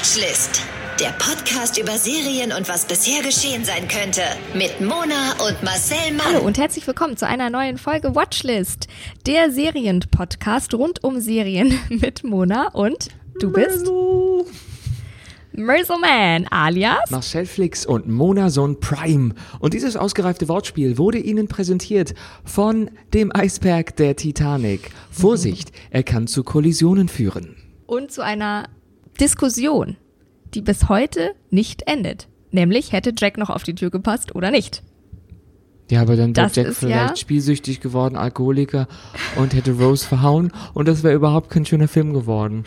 Watchlist. Der Podcast über Serien und was bisher geschehen sein könnte. Mit Mona und Marcel Mann. Hallo und herzlich willkommen zu einer neuen Folge Watchlist. Der Serienpodcast rund um Serien mit Mona und du bist Merzelman alias Marcel Flix und Mona Son Prime. Und dieses ausgereifte Wortspiel wurde Ihnen präsentiert von dem Eisberg der Titanic. Vorsicht, er kann zu Kollisionen führen. und zu einer Diskussion, die bis heute nicht endet. Nämlich hätte Jack noch auf die Tür gepasst oder nicht. Ja, aber dann wäre Jack vielleicht ja- spielsüchtig geworden, Alkoholiker und hätte Rose verhauen und das wäre überhaupt kein schöner Film geworden.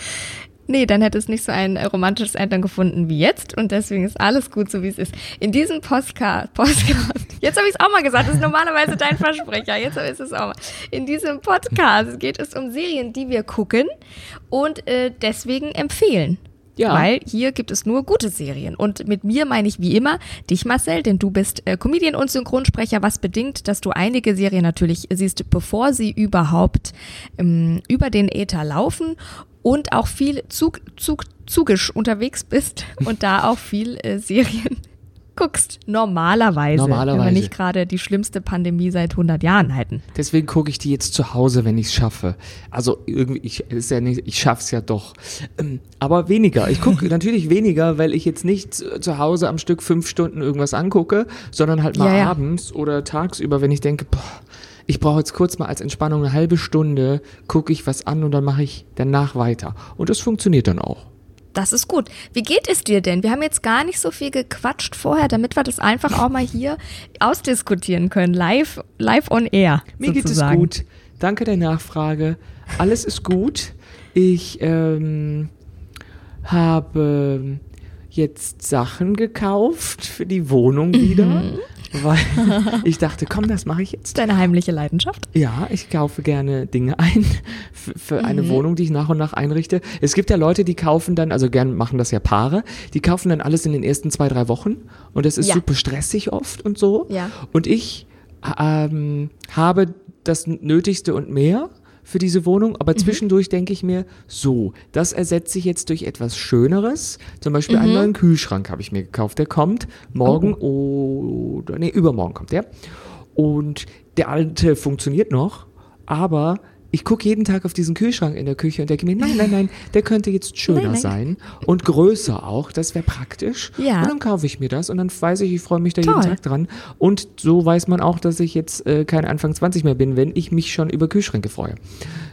Nee, dann hätte es nicht so ein romantisches Ende gefunden wie jetzt und deswegen ist alles gut, so wie es ist. In diesem Postcard, Podcast, jetzt habe ich es auch mal gesagt, das ist normalerweise dein Versprecher, jetzt ist es auch mal. In diesem Podcast geht es um Serien, die wir gucken und äh, deswegen empfehlen. Ja. Weil hier gibt es nur gute Serien. Und mit mir meine ich wie immer dich, Marcel, denn du bist äh, Comedian und Synchronsprecher, was bedingt, dass du einige Serien natürlich siehst, bevor sie überhaupt ähm, über den Äther laufen und auch viel Zug, Zug, zugisch unterwegs bist und da auch viel äh, Serien guckst. Normalerweise. Wenn wir Normalerweise. nicht gerade die schlimmste Pandemie seit 100 Jahren halten. Deswegen gucke ich die jetzt zu Hause, wenn ich es schaffe. Also irgendwie, ich, ist ja nicht, ich schaff's ja doch. Ähm, aber weniger. Ich gucke natürlich weniger, weil ich jetzt nicht zu zu Hause am Stück fünf Stunden irgendwas angucke, sondern halt mal Ja, ja. abends oder tagsüber, wenn ich denke, boah, ich brauche jetzt kurz mal als Entspannung eine halbe Stunde, gucke ich was an und dann mache ich danach weiter. Und das funktioniert dann auch. Das ist gut. Wie geht es dir denn? Wir haben jetzt gar nicht so viel gequatscht vorher, damit wir das einfach auch mal hier ausdiskutieren können. Live, live on air. Mir geht es sozusagen. gut. Danke der Nachfrage. Alles ist gut. Ich ähm, habe jetzt Sachen gekauft für die Wohnung wieder, weil ich dachte, komm, das mache ich jetzt. Deine heimliche Leidenschaft? Ja, ich kaufe gerne Dinge ein für, für eine Wohnung, die ich nach und nach einrichte. Es gibt ja Leute, die kaufen dann, also gern machen das ja Paare, die kaufen dann alles in den ersten zwei, drei Wochen und das ist Ja. super stressig oft und so. Ja. Und ich ähm, habe das Nötigste und mehr für diese Wohnung, aber zwischendurch denke ich mir, so, das ersetze ich jetzt durch etwas Schöneres. Zum Beispiel einen neuen Kühlschrank habe ich mir gekauft. Der kommt morgen oder, nee, übermorgen kommt der. Und der alte funktioniert noch, aber ich gucke jeden Tag auf diesen Kühlschrank in der Küche und denke mir, nein, nein, nein, der könnte jetzt schöner Nein, nein. sein und größer auch, das wäre praktisch. Ja. Und dann kaufe ich mir das und dann weiß ich, ich freue mich da Toll. jeden Tag dran. Und so weiß man auch, dass ich jetzt äh, kein Anfang 20 mehr bin, wenn ich mich schon über Kühlschränke freue.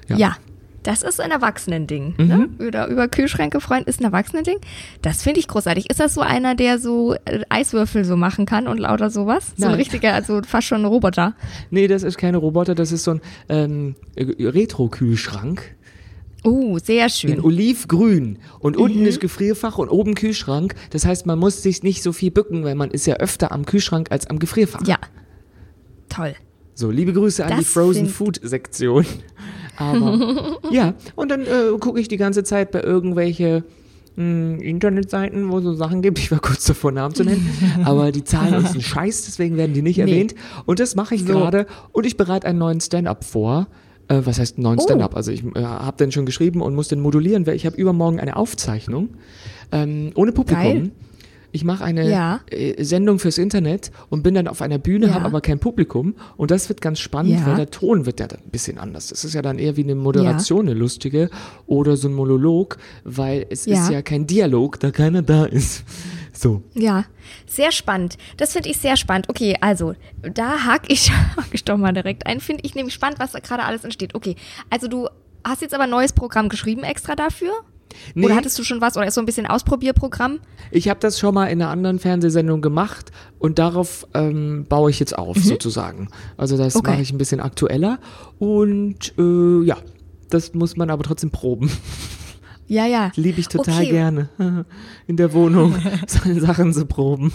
Ja. Ja. Das ist ein Erwachsenending. Ne? Oder über Kühlschränke freuen ist ein Erwachsenending. Das finde ich großartig. Ist das so einer, der so äh, Eiswürfel so machen kann und lauter sowas? So ein Nein. richtiger, also fast schon ein Roboter. Nee, das ist keine Roboter, das ist so ein ähm, äh, Retro-Kühlschrank Oh, sehr in schön. olivgrün. Und Mhm. unten ist Gefrierfach und oben Kühlschrank. Das heißt, man muss sich nicht so viel bücken, weil man ist ja öfter am Kühlschrank als am Gefrierfach. Ja. Toll. So, liebe Grüße an die Das Frozen find- Food Sektion. Aber ja, und dann äh, gucke ich die ganze Zeit bei irgendwelche mh, Internetseiten, wo so Sachen gibt. Ich war kurz davor, Namen zu nennen, aber die zahlen uns einen Scheiß, deswegen werden die nicht Nee. erwähnt. Und das mache ich So. gerade und ich bereite einen neuen Stand-up vor. Äh, was heißt neuen Oh. Stand-up? Also ich äh, habe den schon geschrieben und muss den modulieren, weil ich habe übermorgen eine Aufzeichnung ähm, ohne Publikum. Geil. Ich mache eine Ja. äh, Sendung fürs Internet und bin dann auf einer Bühne, Ja. habe aber kein Publikum. Und das wird ganz spannend, Ja. weil der Ton wird ja dann ein bisschen anders. Das ist ja dann eher wie eine Moderation, eine lustige oder so ein Monolog, weil es Ja. ist ja kein Dialog, da keiner da ist. So. Ja, sehr spannend. Das finde ich sehr spannend. Okay, also da hake ich, hak ich doch mal direkt ein. Finde ich nämlich spannend, was da gerade alles entsteht. Okay, also du hast jetzt aber ein neues Programm geschrieben extra dafür? Nee. Oder hattest du schon was? Oder ist so ein bisschen Ausprobierprogramm? Ich habe das schon mal in einer anderen Fernsehsendung gemacht und darauf ähm, baue ich jetzt auf, sozusagen. Also das Mhm. Okay. mache ich ein bisschen aktueller und äh, ja, das muss man aber trotzdem proben. Ja, ja. Liebe ich total Okay. gerne. In der Wohnung Sachen zu proben.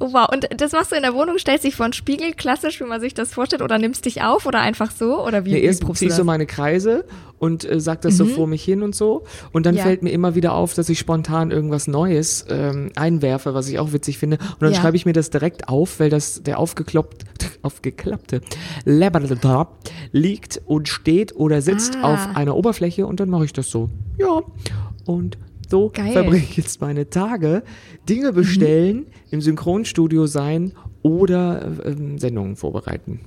Oh, wow. Und das machst du in der Wohnung, stellst dich vor einen Spiegel, klassisch, wie man sich das vorstellt, oder nimmst dich auf oder einfach so? Oder wie, wie erst probst du ich so meine Kreise und äh, sag das so vor mich hin und so. Und dann Ja. fällt mir immer wieder auf, dass ich spontan irgendwas Neues ähm, einwerfe, was ich auch witzig finde. Und dann Ja. schreibe ich mir das direkt auf, weil das der aufgekloppt, aufgeklappte Labrador liegt und steht oder sitzt Ah. auf einer Oberfläche und dann mache ich das so. Ja. Und So Geil. verbringe ich jetzt meine Tage. Dinge bestellen, im Synchronstudio sein oder ähm, Sendungen vorbereiten.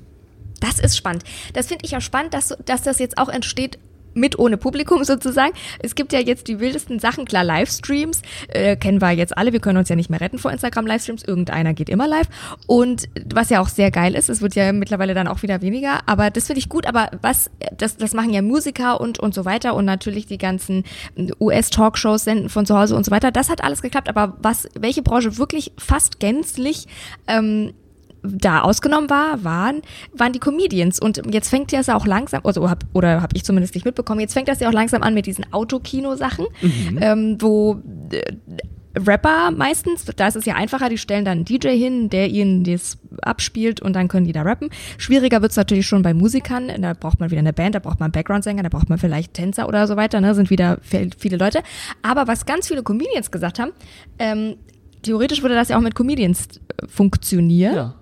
Das ist spannend. Das finde ich auch spannend, dass, dass das jetzt auch entsteht mit ohne Publikum sozusagen. Es gibt ja jetzt die wildesten Sachen, klar, Livestreams, äh, kennen wir jetzt alle, wir können uns ja nicht mehr retten vor Instagram-Livestreams, irgendeiner geht immer live. Und was ja auch sehr geil ist, es wird ja mittlerweile dann auch wieder weniger, aber das finde ich gut, aber was, das, das machen ja Musiker und, und so weiter und natürlich die ganzen US-Talkshows senden von zu Hause und so weiter, das hat alles geklappt, aber was, welche Branche wirklich fast gänzlich ähm, da ausgenommen war, waren, waren die Comedians. Und jetzt fängt das ja auch langsam, also hab, oder habe ich zumindest nicht mitbekommen, jetzt fängt das ja auch langsam an mit diesen Autokino-Sachen, ähm, wo äh, Rapper meistens, da ist es ja einfacher, die stellen dann einen DJ hin, der ihnen das abspielt und dann können die da rappen. Schwieriger wird's natürlich schon bei Musikern, da braucht man wieder eine Band, da braucht man einen Background-Sänger, da braucht man vielleicht Tänzer oder so weiter, ne, sind wieder viel- viele Leute. Aber was ganz viele Comedians gesagt haben, ähm, theoretisch würde das ja auch mit Comedians äh, funktionieren. Ja.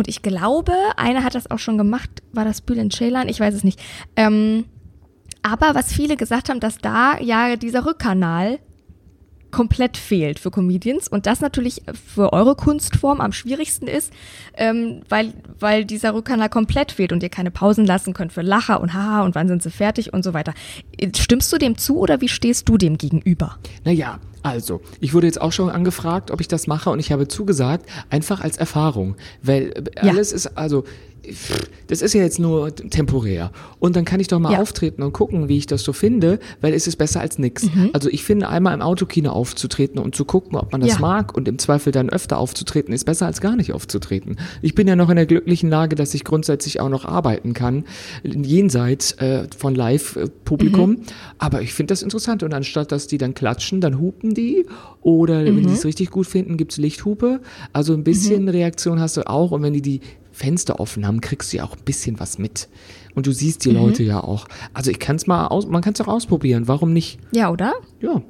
Und ich glaube, einer hat das auch schon gemacht. War das Bülent Ceylan? Ich weiß es nicht. Ähm, aber was viele gesagt haben, dass da ja dieser Rückkanal komplett fehlt für Comedians und das natürlich für eure Kunstform am schwierigsten ist, ähm, weil, weil dieser Rückkanal komplett fehlt und ihr keine Pausen lassen könnt für Lacher und Haha und wann sind sie fertig und so weiter. Stimmst du dem zu oder wie stehst du dem gegenüber? Naja, also, ich wurde jetzt auch schon angefragt, ob ich das mache und ich habe zugesagt, einfach als Erfahrung. Weil äh, Ja. alles ist, also, das ist ja jetzt nur temporär. Und dann kann ich doch mal Ja. auftreten und gucken, wie ich das so finde, weil es ist besser als nix. Mhm. Also ich finde, einmal im Autokino aufzutreten und zu gucken, ob man das Ja. mag und im Zweifel dann öfter aufzutreten, ist besser als gar nicht aufzutreten. Ich bin ja noch in der glücklichen Lage, dass ich grundsätzlich auch noch arbeiten kann, jenseits äh, von Live-Publikum. Mhm. Aber ich finde das interessant. Und anstatt, dass die dann klatschen, dann hupen die. Oder wenn Mhm. die es richtig gut finden, gibt's Lichthupe. Also ein bisschen Reaktion hast du auch. Und wenn die die Fenster offen haben, kriegst du ja auch ein bisschen was mit. Und du siehst Mhm. die Leute ja auch. Also ich kann es mal aus, man kann es auch ausprobieren. Warum nicht? Ja, oder? Ja.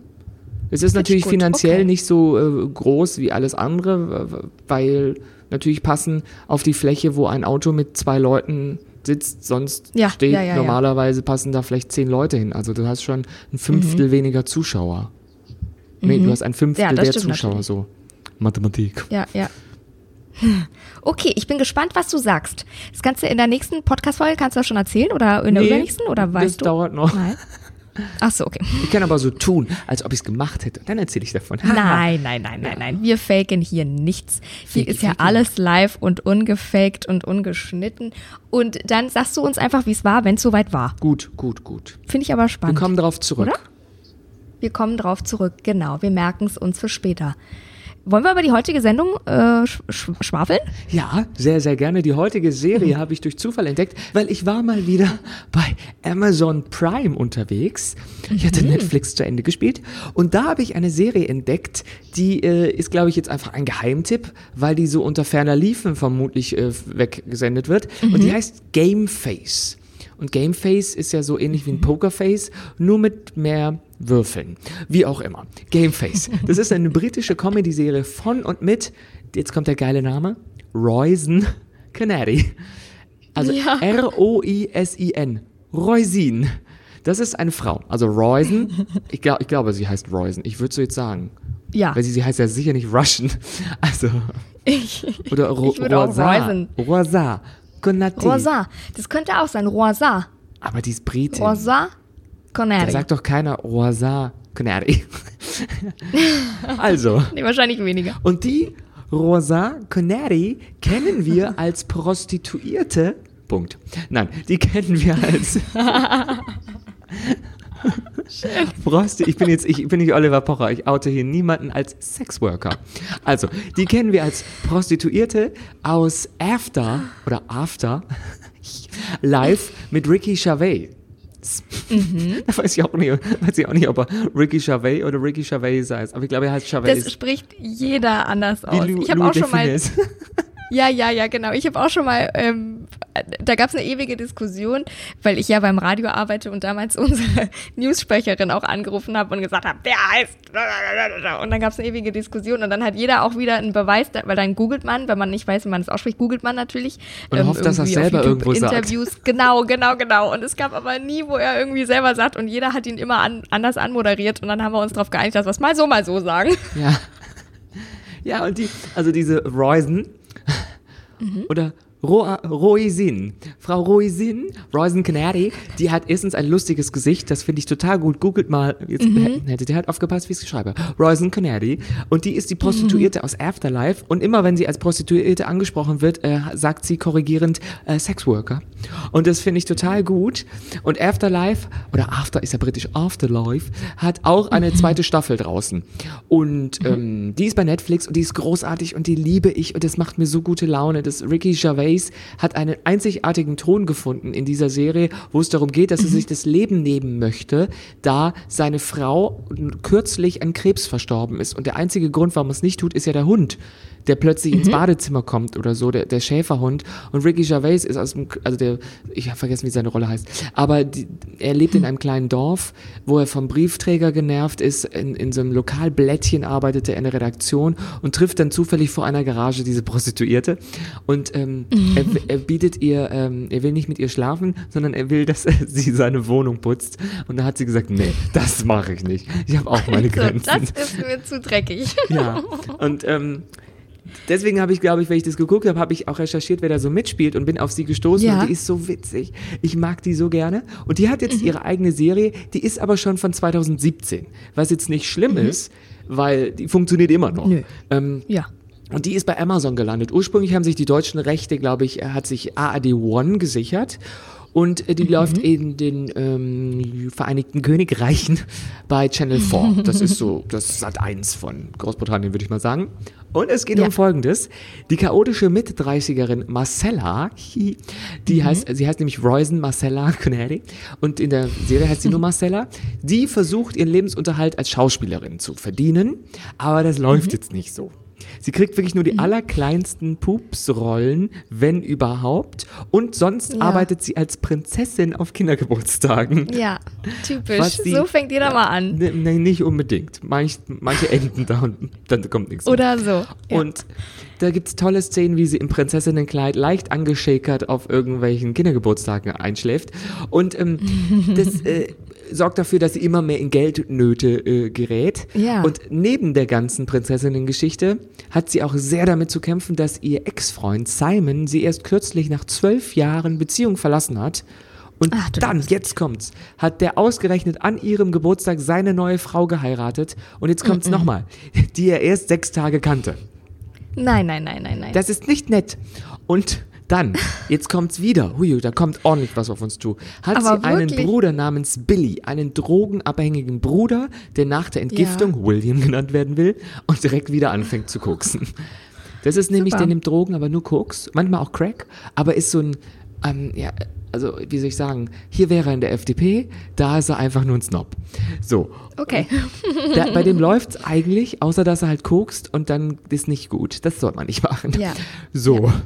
Es ist natürlich gut, finanziell okay. nicht so äh, groß wie alles andere, weil natürlich passen auf die Fläche, wo ein Auto mit zwei Leuten sitzt, sonst Ja, steht, ja, ja, normalerweise passen da vielleicht zehn Leute hin. Also du hast schon ein Fünftel Mhm. weniger Zuschauer. Nee, du hast ein Fünftel der Zuschauer natürlich. so. Mathematik. Ja, ja. Okay, ich bin gespannt, was du sagst. Das kannst du in der nächsten Podcast-Folge, kannst du das schon erzählen oder in der Nee, übernächsten oder weißt das du? dauert noch. Nein. Ach so, okay. Ich kann aber so tun, als ob ich es gemacht hätte. Dann erzähle ich davon. Nein, nein, nein, nein, nein. Wir faken hier nichts. Hier Fake, ist ja fake. alles live und ungefaked und ungeschnitten. Und dann sagst du uns einfach, wie es war, wenn es soweit war. Gut, gut, gut. Finde ich aber Wir spannend. kommen darauf zurück. Oder? Wir kommen drauf zurück, genau. Wir merken es uns für später. Wollen wir über die heutige Sendung äh, sch sch schwafeln? Ja, sehr, sehr gerne. Die heutige Serie habe ich durch Zufall entdeckt, weil ich war mal wieder bei Amazon Prime unterwegs. Ich hatte Netflix zu Ende gespielt und da habe ich eine Serie entdeckt, die äh, ist, glaube ich, jetzt einfach ein Geheimtipp, weil die so unter ferner Liefen vermutlich äh, weggesendet wird. Und die heißt Game Face. Und Game Face ist ja so ähnlich wie ein Pokerface, nur mit mehr Würfeln. Wie auch immer. Game Face. Das ist eine britische Comedy-Serie von und mit, jetzt kommt der geile Name, Roisin Canary. Also Ja. R-O-I-S-I-N. Roisin. Das ist eine Frau. Also Roisin. Ich, glaub, ich glaube, sie heißt Roisin. Ich würde so jetzt sagen. Ja. Weil sie, sie heißt ja sicher nicht Russian. Also. Ich, Oder Ro ich Rosa. Roisin. Rosa. Konati. Rosa. Das könnte auch sein. Rosa. Aber die ist Britin. Rosa. Da Connery. sagt doch keiner Rosa Canary. also, Nee, wahrscheinlich weniger. und die Rosa Canary kennen wir als Prostituierte. Punkt. Nein, die kennen wir als. Prosti ich bin jetzt, ich bin nicht Oliver Pocher, ich oute hier niemanden als Sexworker. Also, die kennen wir als Prostituierte aus After oder After live mit Ricky Gervais. Da weiß ich auch nicht, weiß ich auch nicht, ob er Ricky Gervais oder Ricky Gervais heißt. Aber ich glaube, er heißt Gervais. Das spricht jeder anders aus. Lou- Ich habe auch schon mal. Ja, ja, ja, genau. Ich habe auch schon mal ähm, da gab es eine ewige Diskussion, weil ich ja beim Radio arbeite und damals unsere Newssprecherin auch angerufen habe und gesagt habe, der heißt. Und dann gab es eine ewige Diskussion und dann hat jeder auch wieder einen Beweis, weil dann googelt man, wenn man nicht weiß, wie man es ausspricht, googelt man natürlich. Und ähm, hofft, dass er selber irgendwo Interviews. sagt. Genau, genau, genau. Und es gab aber nie, wo er irgendwie selber sagt und jeder hat ihn immer an, anders anmoderiert und dann haben wir uns darauf geeinigt, dass wir es mal so, mal so sagen. Ja. Ja, und die, also diese Roysen mhm. oder Ro Roisin. Frau Roisin, Roisin Canary, die hat erstens ein lustiges Gesicht, das finde ich total gut. Googelt mal, jetzt mhm. hättet ihr halt aufgepasst, wie ich es schreibe. Roisin Canary. Und die ist die Prostituierte mhm. aus Afterlife. Und immer wenn sie als Prostituierte angesprochen wird, äh, sagt sie korrigierend äh, Sexworker. Und das finde ich total gut. Und Afterlife, oder After ist ja britisch, Afterlife, hat auch eine mhm. zweite Staffel draußen. Und mhm. ähm, die ist bei Netflix und die ist großartig und die liebe ich und das macht mir so gute Laune. Das Ricky Gervais Grace hat einen einzigartigen Ton gefunden in dieser Serie, wo es darum geht, dass er sich das Leben nehmen möchte, da seine Frau kürzlich an Krebs verstorben ist. Und der einzige Grund, warum er es nicht tut, ist ja der Hund der plötzlich mhm. ins Badezimmer kommt oder so, der, der Schäferhund. Und Ricky Gervais ist aus dem, also der, ich habe vergessen, wie seine Rolle heißt, aber die, er lebt in einem kleinen Dorf, wo er vom Briefträger genervt ist, in, in so einem Lokalblättchen arbeitet er in der Redaktion und trifft dann zufällig vor einer Garage diese Prostituierte und ähm, mhm. Er, er, bietet ihr, ähm, er will nicht mit ihr schlafen, sondern er will, dass sie seine Wohnung putzt. Und da hat sie gesagt, nee, das mache ich nicht. Ich habe auch meine Grenzen. Das ist mir zu dreckig. Ja, und ähm, deswegen habe ich, glaube ich, wenn ich das geguckt habe, habe ich auch recherchiert, wer da so mitspielt und bin auf sie gestoßen ja. und die ist so witzig. Ich mag die so gerne. Und die hat jetzt mhm. ihre eigene Serie, die ist aber schon von 2017, was jetzt nicht schlimm mhm. ist, weil die funktioniert immer noch. Nö. Ähm, ja. Und die ist bei Amazon gelandet. Ursprünglich haben sich die deutschen Rechte, glaube ich, hat sich AAD One gesichert. Und äh, die mhm. läuft in den ähm, Vereinigten Königreichen bei Channel 4. Das ist so das Sat 1 von Großbritannien, würde ich mal sagen. Und es geht ja. um Folgendes. Die chaotische Mit-30erin Marcella, die mhm. heißt, sie heißt nämlich Roysen Marcella Canary und in der Serie heißt sie nur Marcella, die versucht ihren Lebensunterhalt als Schauspielerin zu verdienen, aber das läuft mhm. jetzt nicht so. Sie kriegt wirklich nur die mhm. allerkleinsten Pupsrollen, wenn überhaupt. Und sonst ja. arbeitet sie als Prinzessin auf Kindergeburtstagen. Ja, typisch. Sie, so fängt jeder mal an. Nein, ne, nicht unbedingt. Manch, manche enden da und dann kommt nichts. Oder mehr. so. Ja. Und da gibt es tolle Szenen, wie sie im Prinzessinnenkleid leicht angeschäkert auf irgendwelchen Kindergeburtstagen einschläft. Und ähm, das äh, sorgt dafür, dass sie immer mehr in Geldnöte äh, gerät. Ja. Und neben der ganzen Prinzessinnengeschichte hat sie auch sehr damit zu kämpfen, dass ihr Ex-Freund Simon sie erst kürzlich nach zwölf Jahren Beziehung verlassen hat. Und Ach, dann, jetzt kommt's, hat der ausgerechnet an ihrem Geburtstag seine neue Frau geheiratet. Und jetzt kommt's mm -mm. nochmal, die er erst sechs Tage kannte. Nein, nein, nein, nein, nein. Das ist nicht nett. Und dann, jetzt kommt's wieder. Hui, da kommt ordentlich was auf uns zu. Hat Aber sie einen Bruder namens Billy, einen drogenabhängigen Bruder, der nach der Entgiftung ja. William genannt werden will und direkt wieder anfängt zu koksen. Das ist nämlich, Super. der nimmt Drogen, aber nur Koks, manchmal auch Crack, aber ist so ein, ähm, ja, also wie soll ich sagen, hier wäre er in der FDP, da ist er einfach nur ein Snob. So. Okay. Da, bei dem läuft es eigentlich, außer dass er halt kokst und dann ist nicht gut. Das soll man nicht machen. Ja. So. Ja.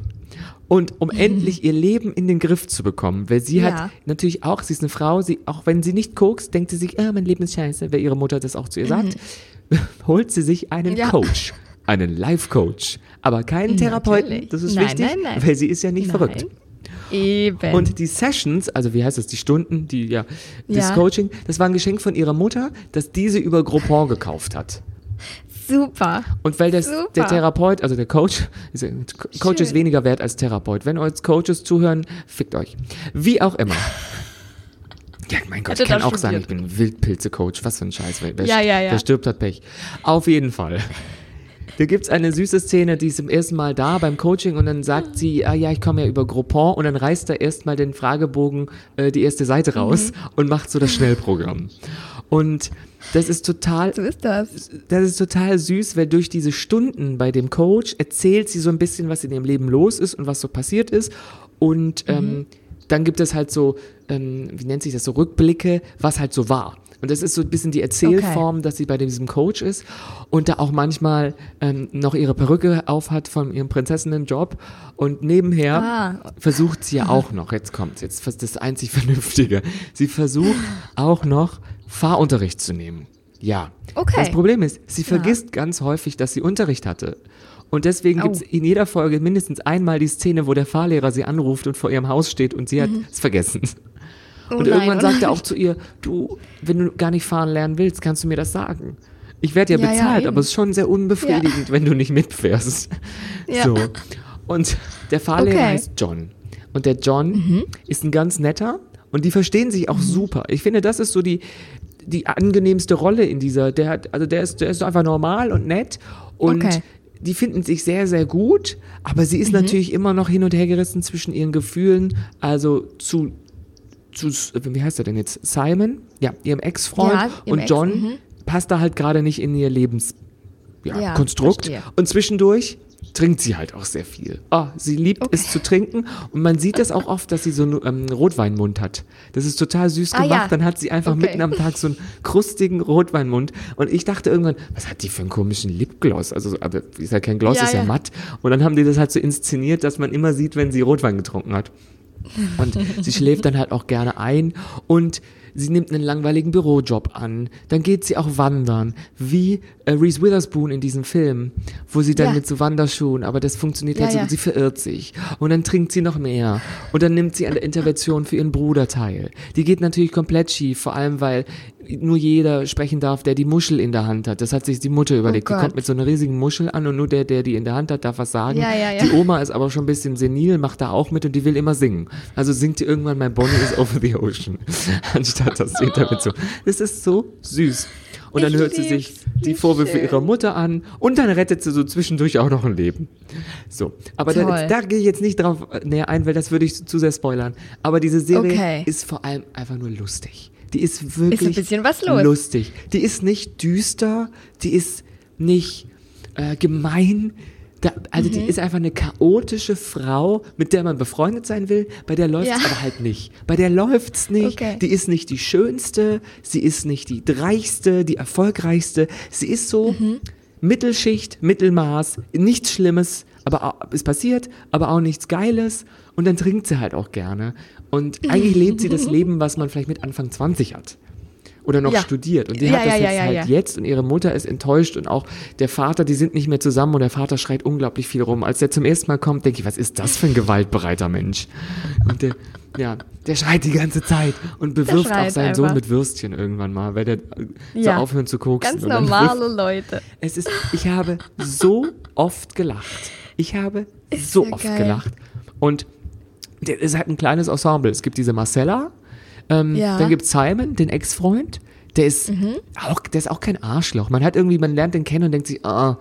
Und um endlich ihr Leben in den Griff zu bekommen, weil sie ja. hat natürlich auch, sie ist eine Frau, sie, auch wenn sie nicht kokst, denkt sie sich, ah, mein Leben ist scheiße, weil ihre Mutter das auch zu ihr sagt, mhm. holt sie sich einen ja. Coach, einen Life-Coach, aber keinen Therapeuten, natürlich. das ist nein, wichtig, nein, nein. weil sie ist ja nicht verrückt. Eben. Und die Sessions, also wie heißt das, die Stunden, die ja, das ja. Coaching, das war ein Geschenk von ihrer Mutter, das diese über Groupon gekauft hat. Super. Und weil das, Super. der Therapeut, also der Coach, Coach Schön. ist weniger wert als Therapeut. Wenn euch Coaches zuhören, fickt euch. Wie auch immer. Ja, mein Gott, ich kann auch sagen, ich bin Wildpilze-Coach. Was für ein Scheiß. Wer, ja, ja, ja. wer stirbt, hat Pech. Auf jeden Fall. Da gibt es eine süße Szene, die ist zum ersten Mal da beim Coaching und dann sagt sie, ah ja, ich komme ja über Groupon und dann reißt er erstmal den Fragebogen äh, die erste Seite raus mhm. und macht so das Schnellprogramm. Und das ist total. So ist das. Das ist total süß, weil durch diese Stunden bei dem Coach erzählt sie so ein bisschen, was in ihrem Leben los ist und was so passiert ist. Und mhm. ähm, dann gibt es halt so, ähm, wie nennt sich das, so Rückblicke, was halt so war Und das ist so ein bisschen die Erzählform, dass sie bei diesem Coach ist und da auch manchmal ähm, noch ihre Perücke aufhat von ihrem Prinzessinnenjob. Und nebenher Ah. versucht sie ja auch noch, jetzt kommt's, jetzt das einzig Vernünftige, sie versucht auch noch Fahrunterricht zu nehmen. Ja. Okay. Das Problem ist, sie vergisst ganz häufig, dass sie Unterricht hatte. Und deswegen Oh. gibt's in jeder Folge mindestens einmal die Szene, wo der Fahrlehrer sie anruft und vor ihrem Haus steht und sie hat es vergessen. Oh und nein, irgendwann sagt er auch zu ihr, du, wenn du gar nicht fahren lernen willst, kannst du mir das sagen. Ich werde ja, Ja, ja, bezahlt, eben. aber es ist schon sehr unbefriedigend, wenn du nicht mitfährst. Ja. So. Und der Fahrlehrer Okay. Mhm. heißt John. Und der John ist ein ganz netter und die verstehen sich auch super. Ich finde, das ist so die, die angenehmste Rolle in dieser. Der hat, also der ist, der ist einfach normal und nett und Okay. die finden sich sehr, sehr gut, aber sie ist Mhm. natürlich immer noch hin und her gerissen zwischen ihren Gefühlen, also zu, zu, wie heißt er denn jetzt? Simon? Ja, ihrem Ex-Freund Ja, und Ex, John mhm. passt da halt gerade nicht in ihr Lebens, ja, Ja, Konstrukt. verstehe. Und zwischendurch trinkt sie halt auch sehr viel. Ah, sie liebt es zu trinken und man sieht das auch oft, dass sie so einen ähm, Rotweinmund hat. Das ist total süß Ah, gemacht. ja. Dann hat sie einfach Okay. mitten am Tag so einen krustigen Rotweinmund und ich dachte irgendwann, was hat die für einen komischen Lipgloss? Also, so- aber ist ja kein Gloss, Ja, ist ja, ja. matt. Und dann haben die das halt so inszeniert, dass man immer sieht, wenn sie Rotwein getrunken hat. Und sie schläft dann halt auch gerne ein und sie nimmt einen langweiligen Bürojob an. Dann geht sie auch wandern, wie äh, Reese Witherspoon in diesem Film, wo sie dann Ja. mit so Wanderschuhen, aber das funktioniert Ja, halt so, ja. sie verirrt sich. Und dann trinkt sie noch mehr. Und dann nimmt sie an der Intervention für ihren Bruder teil. Die geht natürlich komplett schief, vor allem weil nur jeder sprechen darf, der die Muschel in der Hand hat. Das hat sich die Mutter überlegt. die Oh Gott. kommt mit so einer riesigen Muschel an und nur der, der die in der Hand hat, darf was sagen. Ja, ja, ja. Die Oma ist aber schon ein bisschen senil, macht da auch mit und die will immer singen. Also singt die irgendwann My Bonnie is over the ocean, anstatt sie damit so. Das ist so süß. Und dann Ich hört sie sich die Vorwürfe ihrer Mutter an und dann rettet sie so zwischendurch auch noch ein Leben. So, aber da, da gehe ich jetzt nicht drauf äh, näher ein, weil das würde ich zu sehr spoilern. Aber diese Serie Okay. ist vor allem einfach nur lustig. Die ist wirklich bisschen was los. lustig. Die ist nicht düster, die ist nicht äh, gemein. Da, also Mhm. die ist einfach eine chaotische Frau, mit der man befreundet sein will. Bei der läuft's Ja. aber halt nicht. Bei der läuft's nicht. Okay. Die ist nicht die schönste, sie ist nicht die reichste, die erfolgreichste. Sie ist so Mhm. Mittelschicht, Mittelmaß, nichts Schlimmes, aber es passiert, aber auch nichts Geiles. Und dann trinkt sie halt auch gerne. Und eigentlich lebt sie das Leben, was man vielleicht mit Anfang 20 hat. Oder noch Ja. studiert. Und die Ja, hat das ja, jetzt halt jetzt und ihre Mutter ist enttäuscht und auch der Vater, die sind nicht mehr zusammen und der Vater schreit unglaublich viel rum. Als der zum ersten Mal kommt, denke ich, was ist das für ein gewaltbereiter Mensch? Und der, ja, der schreit die ganze Zeit und bewirft auch seinen Sohn einfach. mit Würstchen irgendwann mal, weil der so aufhören zu koksen. Ganz normale Leute. es ist, ich habe so oft gelacht. Ich habe so ja oft geil. gelacht. Und der ist halt ein kleines Ensemble. Es gibt diese Marcella, ähm, Ja. Mhm. dann gibt Simon, den Ex-Freund. Der ist auch, der ist auch kein Arschloch. Man hat irgendwie, man lernt den kennen und denkt sich, ah,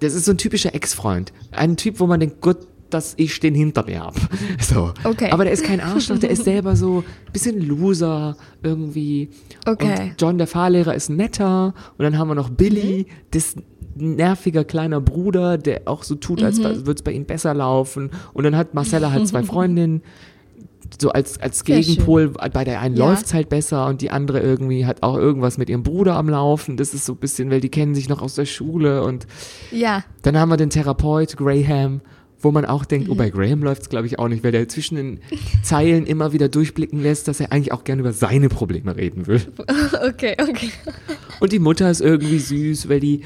das ist so ein typischer Ex-Freund. Ein Typ, wo man denkt, Gott, dass ich den hinter mir hab. So. Okay. Aber der ist kein Arschloch, der ist selber so ein bisschen Loser irgendwie. Okay. Und John, der Fahrlehrer, ist netter. Und dann haben wir noch Billy, Mhm. das nerviger kleiner Bruder, der auch so tut, als Mhm. würde es bei ihm besser laufen. Und dann hat Marcella halt zwei Freundinnen, so als, als Sehr Gegenpol. Bei der einen Ja. läuft's halt besser und die andere irgendwie hat auch irgendwas mit ihrem Bruder am Laufen. Das ist so ein bisschen, weil die kennen sich noch aus der Schule. Und Ja. dann haben wir den Therapeut Graham, wo man auch denkt, oh, Mhm. bei Graham läuft's glaube ich auch nicht, weil der zwischen den Zeilen immer wieder durchblicken lässt, dass er eigentlich auch gerne über seine Probleme reden will. Okay, okay. Und die Mutter ist irgendwie süß, weil die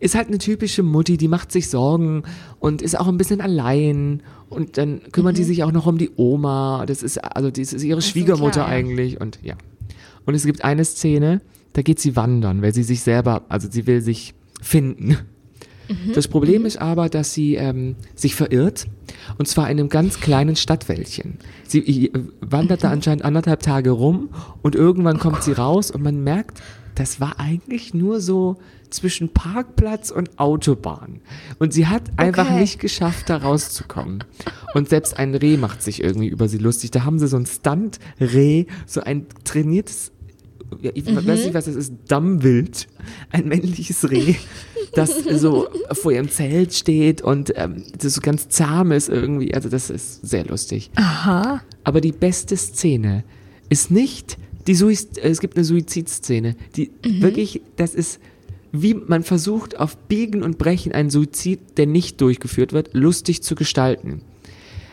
ist halt eine typische Mutti, die macht sich Sorgen und ist auch ein bisschen allein. Und dann kümmert die sich auch noch um die Oma. Das ist, also, das ist ihre Schwiegermutter klar, ja. eigentlich. Und ja. Und es gibt eine Szene, da geht sie wandern, weil sie sich selber, also sie will sich finden. Das Problem ist aber, dass sie ähm, sich verirrt und zwar in einem ganz kleinen Stadtwäldchen. Sie wandert da anscheinend anderthalb Tage rum und irgendwann kommt sie raus und man merkt, das war eigentlich nur so zwischen Parkplatz und Autobahn. Und sie hat einfach Okay. nicht geschafft, da rauszukommen. Und selbst ein Reh macht sich irgendwie über sie lustig. Da haben sie so ein Stunt-Reh, so ein trainiertes ja, ich weiß nicht, was das ist, Dammwild, ein männliches Reh, das so vor ihrem Zelt steht und ähm, das so ganz zahm ist irgendwie. Also das ist sehr lustig. Aha. Aber die beste Szene ist nicht Die Suizid, es gibt eine Suizidszene, die wirklich, das ist wie man versucht, auf Biegen und Brechen einen Suizid, der nicht durchgeführt wird, lustig zu gestalten.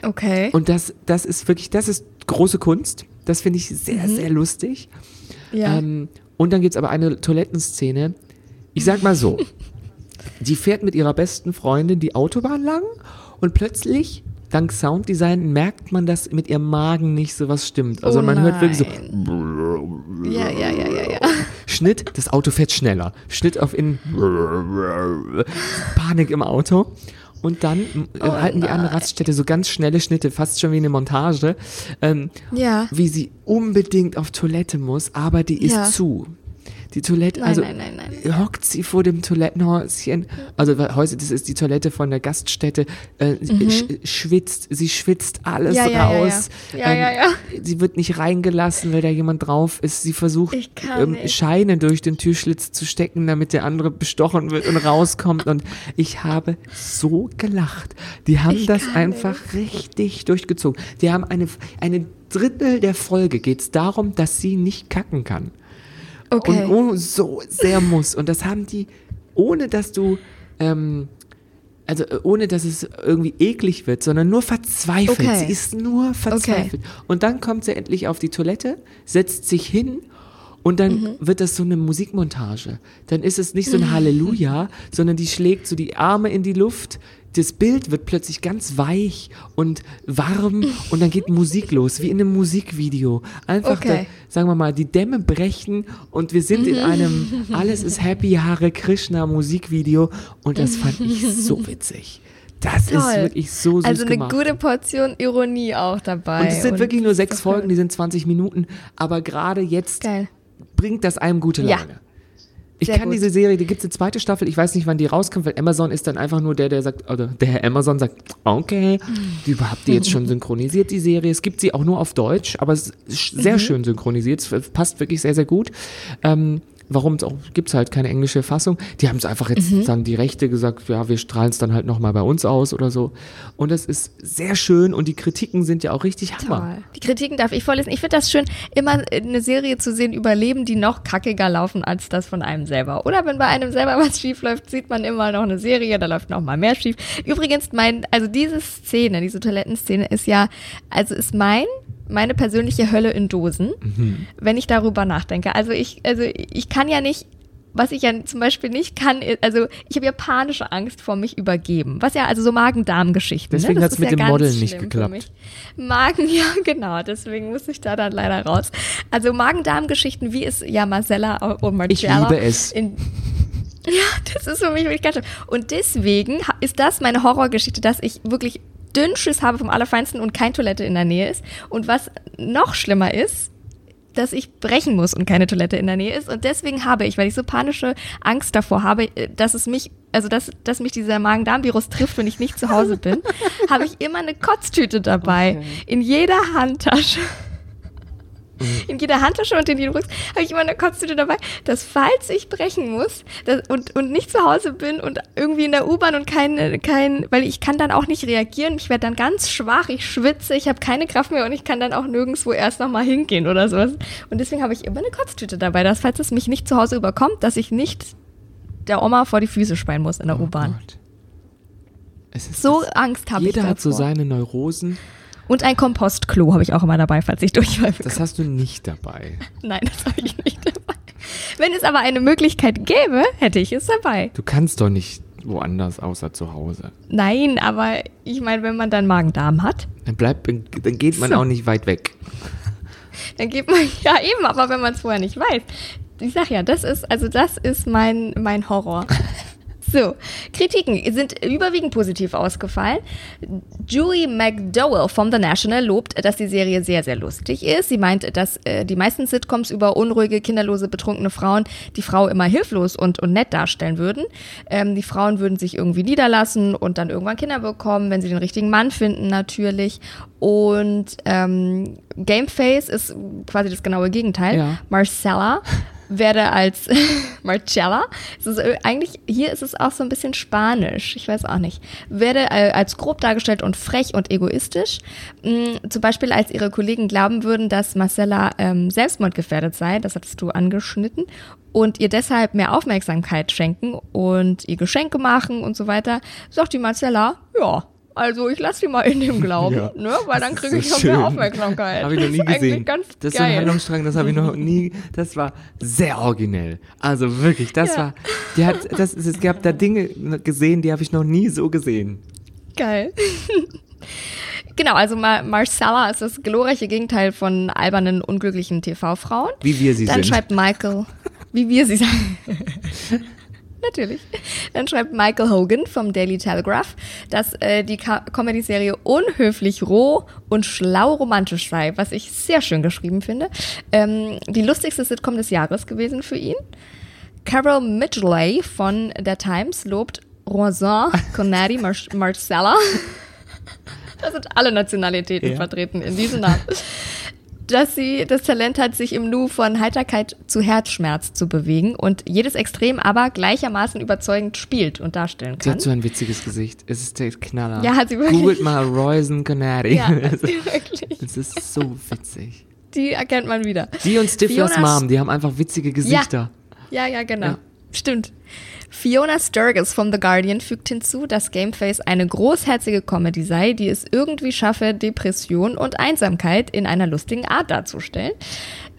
Okay. Und das, das ist wirklich, das ist große Kunst. Das finde ich sehr, sehr lustig. ja. Ähm, und dann gibt es aber eine Toilettenszene. Ich sag mal so, die fährt mit ihrer besten Freundin die Autobahn lang und plötzlich, dank Sounddesign, merkt man, dass mit ihrem Magen nicht so was stimmt. Also Oh man hört wirklich so ja, ja, ja, ja, ja. Schnitt, das Auto fährt schneller. Schnitt auf in Panik im Auto. Und dann äh, halten die an Raststätte so ganz schnelle Schnitte, fast schon wie eine Montage, ähm, Ja. wie sie unbedingt auf Toilette muss, aber die ist Ja. zu. Die Toilette, Nein, also nein, nein, nein. hockt sie vor dem Toilettenhäuschen, also Häuser, das ist die Toilette von der Gaststätte, äh, sch schwitzt, sie schwitzt alles Mhm. Ja, ja, raus. Ähm, Ja, ja, ja. Sie wird nicht reingelassen, weil da jemand drauf ist. Sie versucht, ähm, nicht. Scheine durch den Türschlitz zu stecken, damit der andere bestochen wird und rauskommt. Und ich habe so gelacht. Die haben Ich das einfach richtig durchgezogen. Die haben eine, eine Drittel der Folge geht es darum, dass sie nicht kacken kann. Okay. Und oh, so sehr muss. Und das haben die, ohne dass du, ähm, also äh, ohne dass es irgendwie eklig wird, sondern nur verzweifelt. Okay. Sie ist nur verzweifelt. Und dann kommt sie endlich auf die Toilette, setzt sich hin und dann Mhm. wird das so eine Musikmontage. Dann ist es nicht so ein Halleluja, sondern die schlägt so die Arme in die Luft. Das Bild wird plötzlich ganz weich und warm und dann geht Musik los, wie in einem Musikvideo. Einfach, Okay. da, sagen wir mal, die Dämme brechen und wir sind in einem Alles ist Happy Hare Krishna Musikvideo und das fand ich so witzig. Das ist Toll. wirklich so süß also eine gemacht. gute Portion Ironie auch dabei. und es sind wirklich nur sechs. Folgen, die sind 20 Minuten, aber gerade jetzt Geil. Bringt das einem gute Ja. Laune. Ich Sehr kann gut. diese Serie, die gibt es eine zweite Staffel, ich weiß nicht, wann die rauskommt, weil Amazon ist dann einfach nur der, der sagt, oder der Herr Amazon sagt, okay, die habt ihr jetzt schon synchronisiert, die Serie. Es gibt sie auch nur auf Deutsch, aber es ist sehr schön synchronisiert, es passt wirklich sehr, sehr gut. Ähm, Warum gibt es halt keine englische Fassung. Die haben es einfach jetzt dann die Rechte gesagt, ja, wir strahlen es dann halt nochmal bei uns aus oder so. Und das ist sehr schön und die Kritiken sind ja auch richtig Hammer. Toll. Die Kritiken darf ich vorlesen. Ich finde das schön, immer eine Serie zu sehen über Leben, die noch kackiger laufen als das von einem selber. Oder wenn bei einem selber was schief läuft, sieht man immer noch eine Serie, da läuft noch mal mehr schief. Übrigens, mein, also diese Szene, diese Toilettenszene ist ja, also ist mein meine persönliche Hölle in Dosen, wenn ich darüber nachdenke. Also ich, also ich kann ja nicht was ich ja zum Beispiel nicht kann, also ich habe ja panische Angst vor mich übergeben. Was ja, also so Magen-Darm-Geschichten. Deswegen ne? Hat's ist mit ja dem ganz Modeln nicht geklappt. Magen, ja, genau. Deswegen muss ich da dann leider raus. Also Magen-Darm-Geschichten, wie es ja Marcella und Marcella. liebe es. In, ja, das ist für mich wirklich ganz schlimm. Und deswegen ist das meine Horrorgeschichte, dass ich wirklich Dünnschiss habe vom Allerfeinsten und kein Toilette in der Nähe ist. Und was noch schlimmer ist, dass ich brechen muss und keine Toilette in der Nähe ist. Und deswegen habe ich, weil ich so panische Angst davor habe, äh, dass es mich, also dass, dass mich dieser Magen-Darm-Virus trifft, wenn ich nicht zu Hause bin, habe ich immer eine Kotztüte dabei. In jeder Handtasche. In jeder Handtasche und in jedem Rucksack habe ich immer eine Kotztüte dabei, dass falls ich brechen muss dass, und, und nicht zu Hause bin und irgendwie in der U-Bahn und kein, kein, weil ich kann dann auch nicht reagieren, ich werde dann ganz schwach, ich schwitze, ich habe keine Kraft mehr und ich kann dann auch nirgendwo erst nochmal hingehen oder sowas. Und deswegen habe ich immer eine Kotztüte dabei, dass falls es mich nicht zu Hause überkommt, dass ich nicht der Oma vor die Füße speien muss in der U-Bahn. Oh ist So Angst habe ich Jeder hat so seine Neurosen. Und ein Kompostklo habe ich auch immer dabei, falls ich Durchfall bekomme. Das hast du nicht dabei. Nein, das habe ich nicht dabei. Wenn es aber eine Möglichkeit gäbe, hätte ich es dabei. Du kannst doch nicht woanders außer zu Hause. Nein, aber ich meine, wenn man dann Magen-Darm hat, Dann bleibt, dann geht man So. auch nicht weit weg. dann geht man ja eben, aber wenn man es vorher nicht weiß. Ich sag ja, das ist, also das ist mein, mein Horror. So, Kritiken sind überwiegend positiv ausgefallen. Julie McDowell vom The National lobt, dass die Serie sehr, sehr lustig ist. Sie meint, dass äh, die meisten Sitcoms über unruhige, kinderlose, betrunkene Frauen die Frau immer hilflos und, und nett darstellen würden. Ähm, die Frauen würden sich irgendwie niederlassen und dann irgendwann Kinder bekommen, wenn sie den richtigen Mann finden, natürlich. Und ähm, Gameface ist quasi das genaue Gegenteil. Ja. Marcella werde als Marcella, es ist äh, eigentlich, hier ist es auch so ein bisschen spanisch, ich weiß auch nicht, werde äh, als grob dargestellt und frech und egoistisch. Mm, zum Beispiel, als ihre Kollegen glauben würden, dass Marcella ähm, selbstmordgefährdet sei, das hattest du angeschnitten, und ihr deshalb mehr Aufmerksamkeit schenken und ihr Geschenke machen und so weiter, sagt die Marcella, ja, also ich lasse die mal in dem Glauben, Ja. ne? weil dann kriege ich so auch mehr. Aufmerksamkeit. Habe ich noch nie Das ist eigentlich gesehen. Das ist so ein geil. Handlungsstrang, das habe ich noch nie. Das war sehr originell. Also wirklich, das Ja. war. Die hat, das, es gab da Dinge gesehen, die habe ich noch nie so gesehen. Geil. genau, also Mar Marcella ist das glorreiche Gegenteil von albernen, unglücklichen TV-Frauen. Wie wir sie Dann sind. schreibt Michael, wie wir sie sagen. Natürlich. Dann schreibt Michael Hogan vom Daily Telegraph, dass äh, die Comedy-Serie unhöflich roh und schlau romantisch sei, was ich sehr schön geschrieben finde. Ähm, die lustigste Sitcom des Jahres gewesen für ihn. Carol Midgley von der Times lobt Roisin, Connery, Mar Marcella. Da sind alle Nationalitäten Ja. vertreten in diesem Namen. Dass sie das Talent hat, sich im Nu von Heiterkeit zu Herzschmerz zu bewegen und jedes Extrem aber gleichermaßen überzeugend spielt und darstellen Sie kann. hat so ein witziges Gesicht. Es ist der Knaller. Ja, hat sie wirklich. Googelt mal Royson Canary. ja, wirklich. Es ist so witzig. Die erkennt man wieder. Die und Stiflers Mom, die haben einfach witzige Gesichter. Ja, ja, genau. Ja. Stimmt. Fiona Sturgis vom The Guardian fügt hinzu, dass Gameface eine großherzige Comedy sei, die es irgendwie schaffe, Depression und Einsamkeit in einer lustigen Art darzustellen.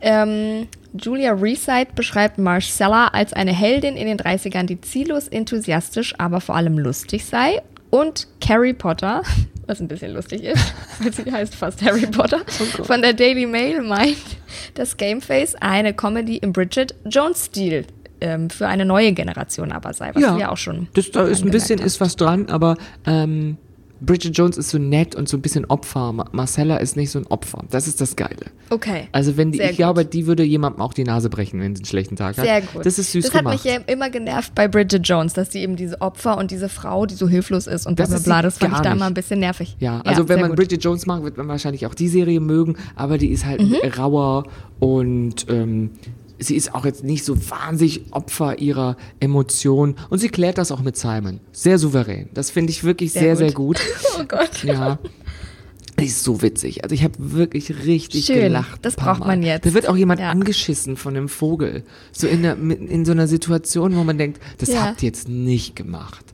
Ähm, Julia Reside beschreibt Marcella als eine Heldin in den 30ern, die ziellos enthusiastisch, aber vor allem lustig sei. Und Carrie Potter, was ein bisschen lustig ist, weil sie heißt fast Harry Potter, von der Daily Mail meint, dass Gameface eine Comedy im Bridget Jones-Stil ähm, für eine neue Generation aber sei, was wir auch schon. Das, da ist ein bisschen haben. ist was dran, aber ähm, Bridget Jones ist so nett und so ein bisschen Opfer. Ma- Marcella ist nicht so ein Opfer. Das ist das Geile. Okay. Also wenn die, Sehr ich glaube, gut. die würde jemandem auch die Nase brechen, wenn sie einen schlechten Tag hat. Sehr gut. Das ist süß Das gemacht. hat mich ja immer genervt bei Bridget Jones, dass sie eben diese Opfer und diese Frau, die so hilflos ist und bla Das bla bla. Das fand ich da immer ein bisschen nervig. Ja, also wenn sehr man gut. Bridget Jones mag, wird man wahrscheinlich auch die Serie mögen, aber die ist halt Mhm. rauer und ähm, sie ist auch jetzt nicht so wahnsinnig Opfer ihrer Emotionen und sie klärt das auch mit Simon. Sehr souverän. Das finde ich wirklich sehr, Sehr sehr gut. Oh Gott. Ja. Die ist so witzig. Also ich habe wirklich richtig Schön. gelacht. Das braucht man Mal. jetzt. Da wird auch jemand Ja. angeschissen von einem Vogel. So in, der, in so einer Situation, wo man denkt, das Ja. habt ihr jetzt nicht gemacht.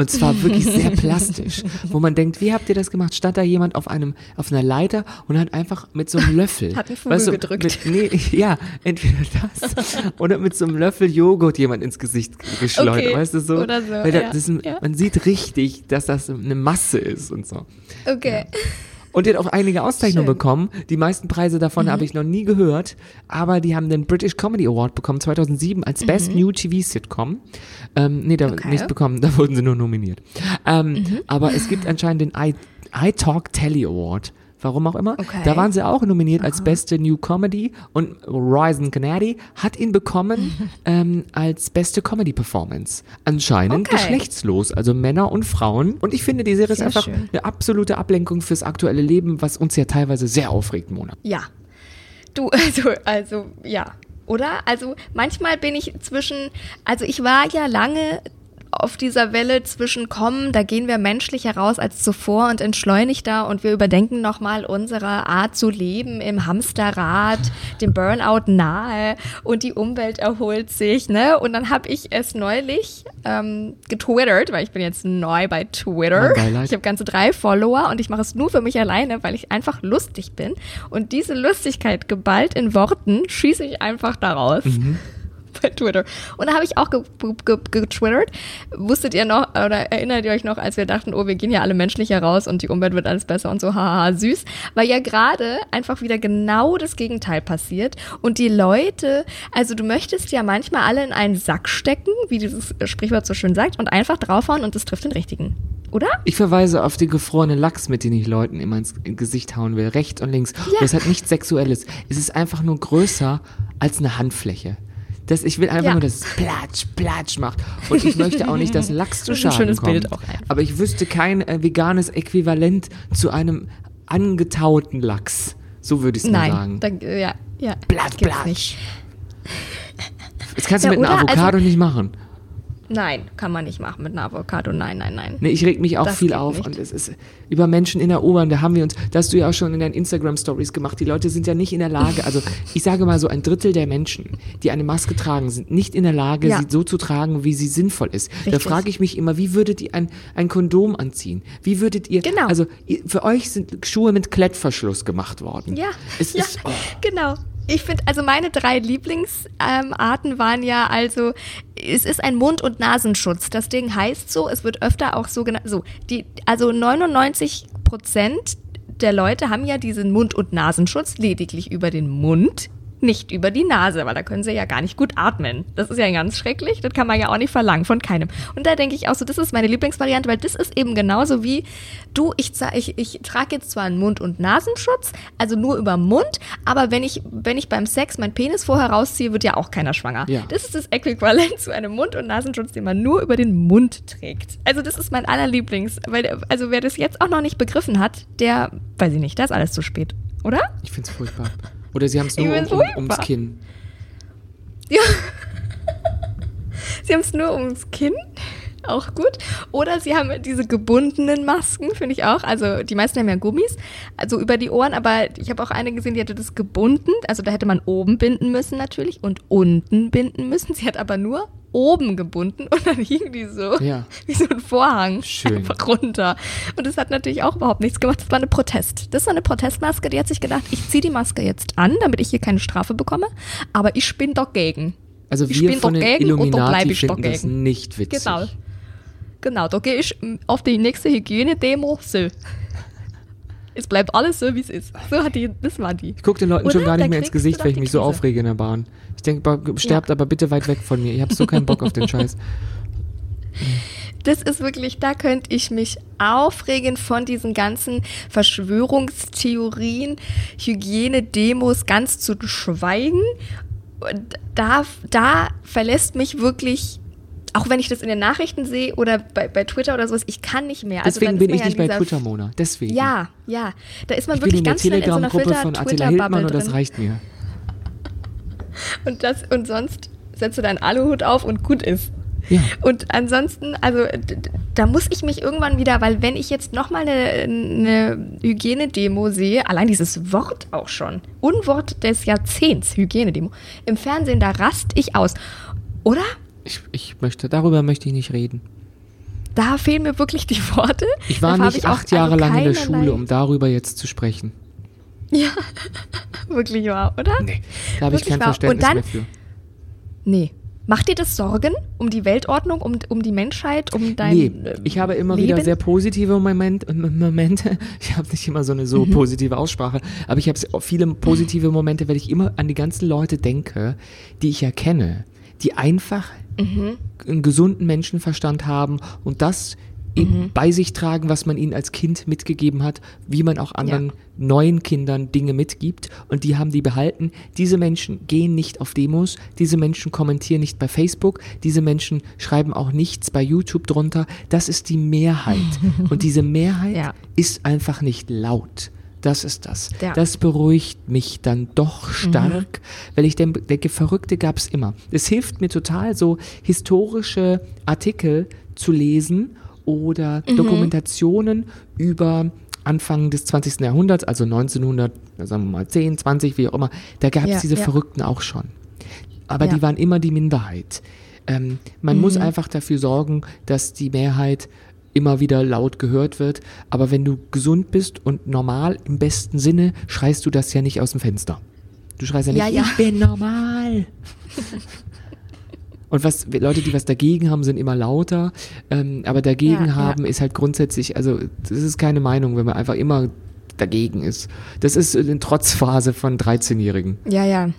Und zwar wirklich sehr plastisch, wo man denkt, wie habt ihr das gemacht? Stand da jemand auf einem, auf einer Leiter und hat einfach mit so einem Löffel, Hat einen Vogel gedrückt. Mit, nee, ja, entweder das oder mit so einem Löffel Joghurt jemand ins Gesicht geschleudert, Okay, weißt du so? oder so, Weil ja, das ist ja. Man sieht richtig, dass das eine Masse ist und so. Okay. Und die hat auch einige Auszeichnungen Schön. Mhm. bekommen. Die meisten Preise davon habe ich noch nie gehört. Aber die haben den British Comedy Award bekommen 2007 als Best New TV Sitcom. Ähm, nee, da Mhm. Okay. Mhm. nicht bekommen, da wurden sie nur nominiert. Ähm, Aber es gibt anscheinend den I, I Talk Telly Award. Warum auch immer. Okay. Da waren sie auch nominiert als beste New Comedy und Ryzen Canary hat ihn bekommen ähm, als beste Comedy Performance. Anscheinend Okay. geschlechtslos, also Männer und Frauen. Und ich finde, die Serie ist Sehr einfach schön. eine absolute Ablenkung fürs aktuelle Leben, was uns ja teilweise sehr aufregt, Mona. Ja. Du, also, also, ja. Oder? Also, manchmal bin ich zwischen, also ich war ja lange auf dieser Welle zwischen kommen, da gehen wir menschlicher raus als zuvor und entschleunigter und wir überdenken nochmal unsere Art zu leben im Hamsterrad, dem Burnout nahe und die Umwelt erholt sich, ne? Und dann habe ich es neulich ähm, getwittert, weil ich bin jetzt neu bei Twitter. Ich habe ganze drei Follower und ich mache es nur für mich alleine, weil ich einfach lustig bin. Und diese Lustigkeit geballt in Worten schieße ich einfach daraus. Bei Twitter. Und da habe ich auch ge ge ge getwittert. Wusstet ihr noch, oder erinnert ihr euch noch, als wir dachten, oh, wir gehen ja alle menschlich heraus und die Umwelt wird alles besser und so, haha, süß. Weil ja gerade einfach wieder genau das Gegenteil passiert. Und die Leute, also du möchtest ja manchmal alle in einen Sack stecken, wie dieses Sprichwort so schön sagt, und einfach draufhauen und es trifft den richtigen. Oder? Ich verweise auf den gefrorenen Lachs, mit dem ich Leuten immer ins Gesicht hauen will, rechts und links. Und das hat nichts Sexuelles. Es ist einfach nur größer als eine Handfläche. Das, ich will einfach Ja. nur, dass es platsch, platsch macht. Und ich möchte auch nicht, dass Lachs zu Das ist ein Schaden schönes kommt. Bild auch einfach. Aber ich wüsste kein äh, veganes Äquivalent zu einem angetauten Lachs. So würde ich es mal Nein. sagen. Da, ja, ja. Platsch, platsch. nicht. kannst du Ja, mit oder? Also- Avocado nicht machen. Nein, kann man nicht machen mit einer Avocado. Nein, nein, nein. Nee, ich reg mich auch Das viel auf. nicht. Und es ist über Menschen in der U-Bahn, da haben wir uns, das hast du ja auch schon in deinen Instagram-Stories gemacht. Die Leute sind ja nicht in der Lage, also ich sage mal so, ein Drittel der Menschen, die eine Maske tragen, sind nicht in der Lage, Ja. sie so zu tragen, wie sie sinnvoll ist. Da Richtig. frage ich mich immer, wie würdet ihr ein, ein Kondom anziehen? Wie würdet ihr, Genau. also für euch sind Schuhe mit Klettverschluss gemacht worden. Ja, Es ja ist, oh, genau. Ich finde, also meine drei Lieblingsarten ähm, waren ja also, es ist ein Mund- und Nasenschutz. Das Ding heißt so, es wird öfter auch so genannt, so, die, also 99 Prozent der Leute haben ja diesen Mund- und Nasenschutz lediglich über den Mund, nicht über die Nase, weil da können sie ja gar nicht gut atmen. Das ist ja ganz schrecklich, das kann man ja auch nicht verlangen von keinem. Und da denke ich auch so, das ist meine Lieblingsvariante, weil das ist eben genauso wie du, ich, ich, ich trage jetzt zwar einen Mund- und Nasenschutz, also nur über den Mund, aber wenn ich, wenn ich beim Sex meinen Penis vorher rausziehe, wird ja auch keiner schwanger. Ja. Das ist das Äquivalent zu einem Mund- und Nasenschutz, den man nur über den Mund trägt. Also das ist mein allerlieblings, weil, also wer das jetzt auch noch nicht begriffen hat, der, weiß ich nicht, da ist alles zu spät, oder? ich find's furchtbar. Oder sie haben es nur um, um, ums. Kinn. Ja. sie haben es nur ums Kinn. Auch gut. Oder sie haben diese gebundenen Masken, finde ich auch. Also die meisten haben ja Gummis, also über die Ohren, aber ich habe auch eine gesehen, die hatte das gebunden. Also da hätte man oben binden müssen natürlich und unten binden müssen. Sie hat aber nur oben gebunden und dann hing die so Ja. wie so ein Vorhang Schön. einfach runter. Und das hat natürlich auch überhaupt nichts gemacht. Das war eine Protest. Das war eine Protestmaske, die hat sich gedacht, ich ziehe die Maske jetzt an, damit ich hier keine Strafe bekomme, aber ich bin dagegen. Also Ich wir bin von den dagegen und da bleib Illuminati ich finden das dagegen. nicht witzig. Genau. Genau, da gehe ich auf die nächste Hygienedemo so. Es bleibt alles so, wie es ist. So hat die, das war die. Ich gucke den Leuten schon Oder? gar nicht Da mehr ins Gesicht, weil ich mich so Krise. aufrege in der Bahn. Ich denke, sterbt aber bitte weit weg von mir. Ich habe so keinen Bock auf den Scheiß. Das ist wirklich, da könnte ich mich aufregen von diesen ganzen Verschwörungstheorien, Hygienedemos ganz zu schweigen. Da, da verlässt mich wirklich, auch wenn ich das in den Nachrichten sehe oder bei, bei Twitter oder sowas, ich kann nicht mehr. Deswegen dann bin ich man nicht ja bei Twitter, Mona. Deswegen. Ja, ja. Da ist man ich wirklich ganz schnell in so einer Telegram-Gruppe von Attila Hildmann und das reicht mir. Und, das, und sonst setzt du deinen Aluhut auf und gut ist. Ja. Und ansonsten, also da muss ich mich irgendwann wieder, weil wenn ich jetzt nochmal eine, eine Hygienedemo sehe, allein dieses Wort auch schon, Unwort des Jahrzehnts, Hygienedemo, im Fernsehen, da rast ich aus. Oder? Ich, ich möchte, darüber möchte ich nicht reden. Da fehlen mir wirklich die Worte. Ich war habe nicht acht Jahre lang in der Schule, um darüber jetzt zu sprechen. Wirklich wahr, oder? Nee, da habe ich kein wahr. Verständnis Und dann- mehr für. Nee. Macht dir das Sorgen um die Weltordnung, um, um die Menschheit, um dein Nee, äh, ich habe immer Leben? wieder sehr positive Moment, Momente. Ich habe nicht immer so eine Mhm. so positive Aussprache, aber ich habe viele positive Momente, weil ich immer an die ganzen Leute denke, die ich erkenne, die einfach Mhm. einen gesunden Menschenverstand haben und das Mhm. bei sich tragen, was man ihnen als Kind mitgegeben hat, wie man auch anderen Ja. neuen Kindern Dinge mitgibt und die haben die behalten. Diese Menschen gehen nicht auf Demos, diese Menschen kommentieren nicht bei Facebook, diese Menschen schreiben auch nichts bei YouTube drunter. Das ist die Mehrheit und diese Mehrheit Ja. ist einfach nicht laut. Das ist das. Ja. Das beruhigt mich dann doch stark, weil ich denk- denke, Verrückte gab es immer. Es hilft mir total, so historische Artikel zu lesen oder Dokumentationen über Anfang des 20. Jahrhunderts, also 1900, sagen wir mal 10, 20, wie auch immer. Da gab es Ja, diese ja. Verrückten auch schon. Aber die waren immer die Minderheit. Ähm, man muss einfach dafür sorgen, dass die Mehrheit immer wieder laut gehört wird. Aber wenn du gesund bist und normal im besten Sinne, schreist du das ja nicht aus dem Fenster. Du schreist ja nicht, Ja, ja. ich bin normal. Und was Leute, die was dagegen haben, sind immer lauter. Ähm, aber dagegen Ja, haben ist halt grundsätzlich, also das ist keine Meinung, wenn man einfach immer dagegen ist. Das ist eine Trotzphase von 13-Jährigen. Ja, ja.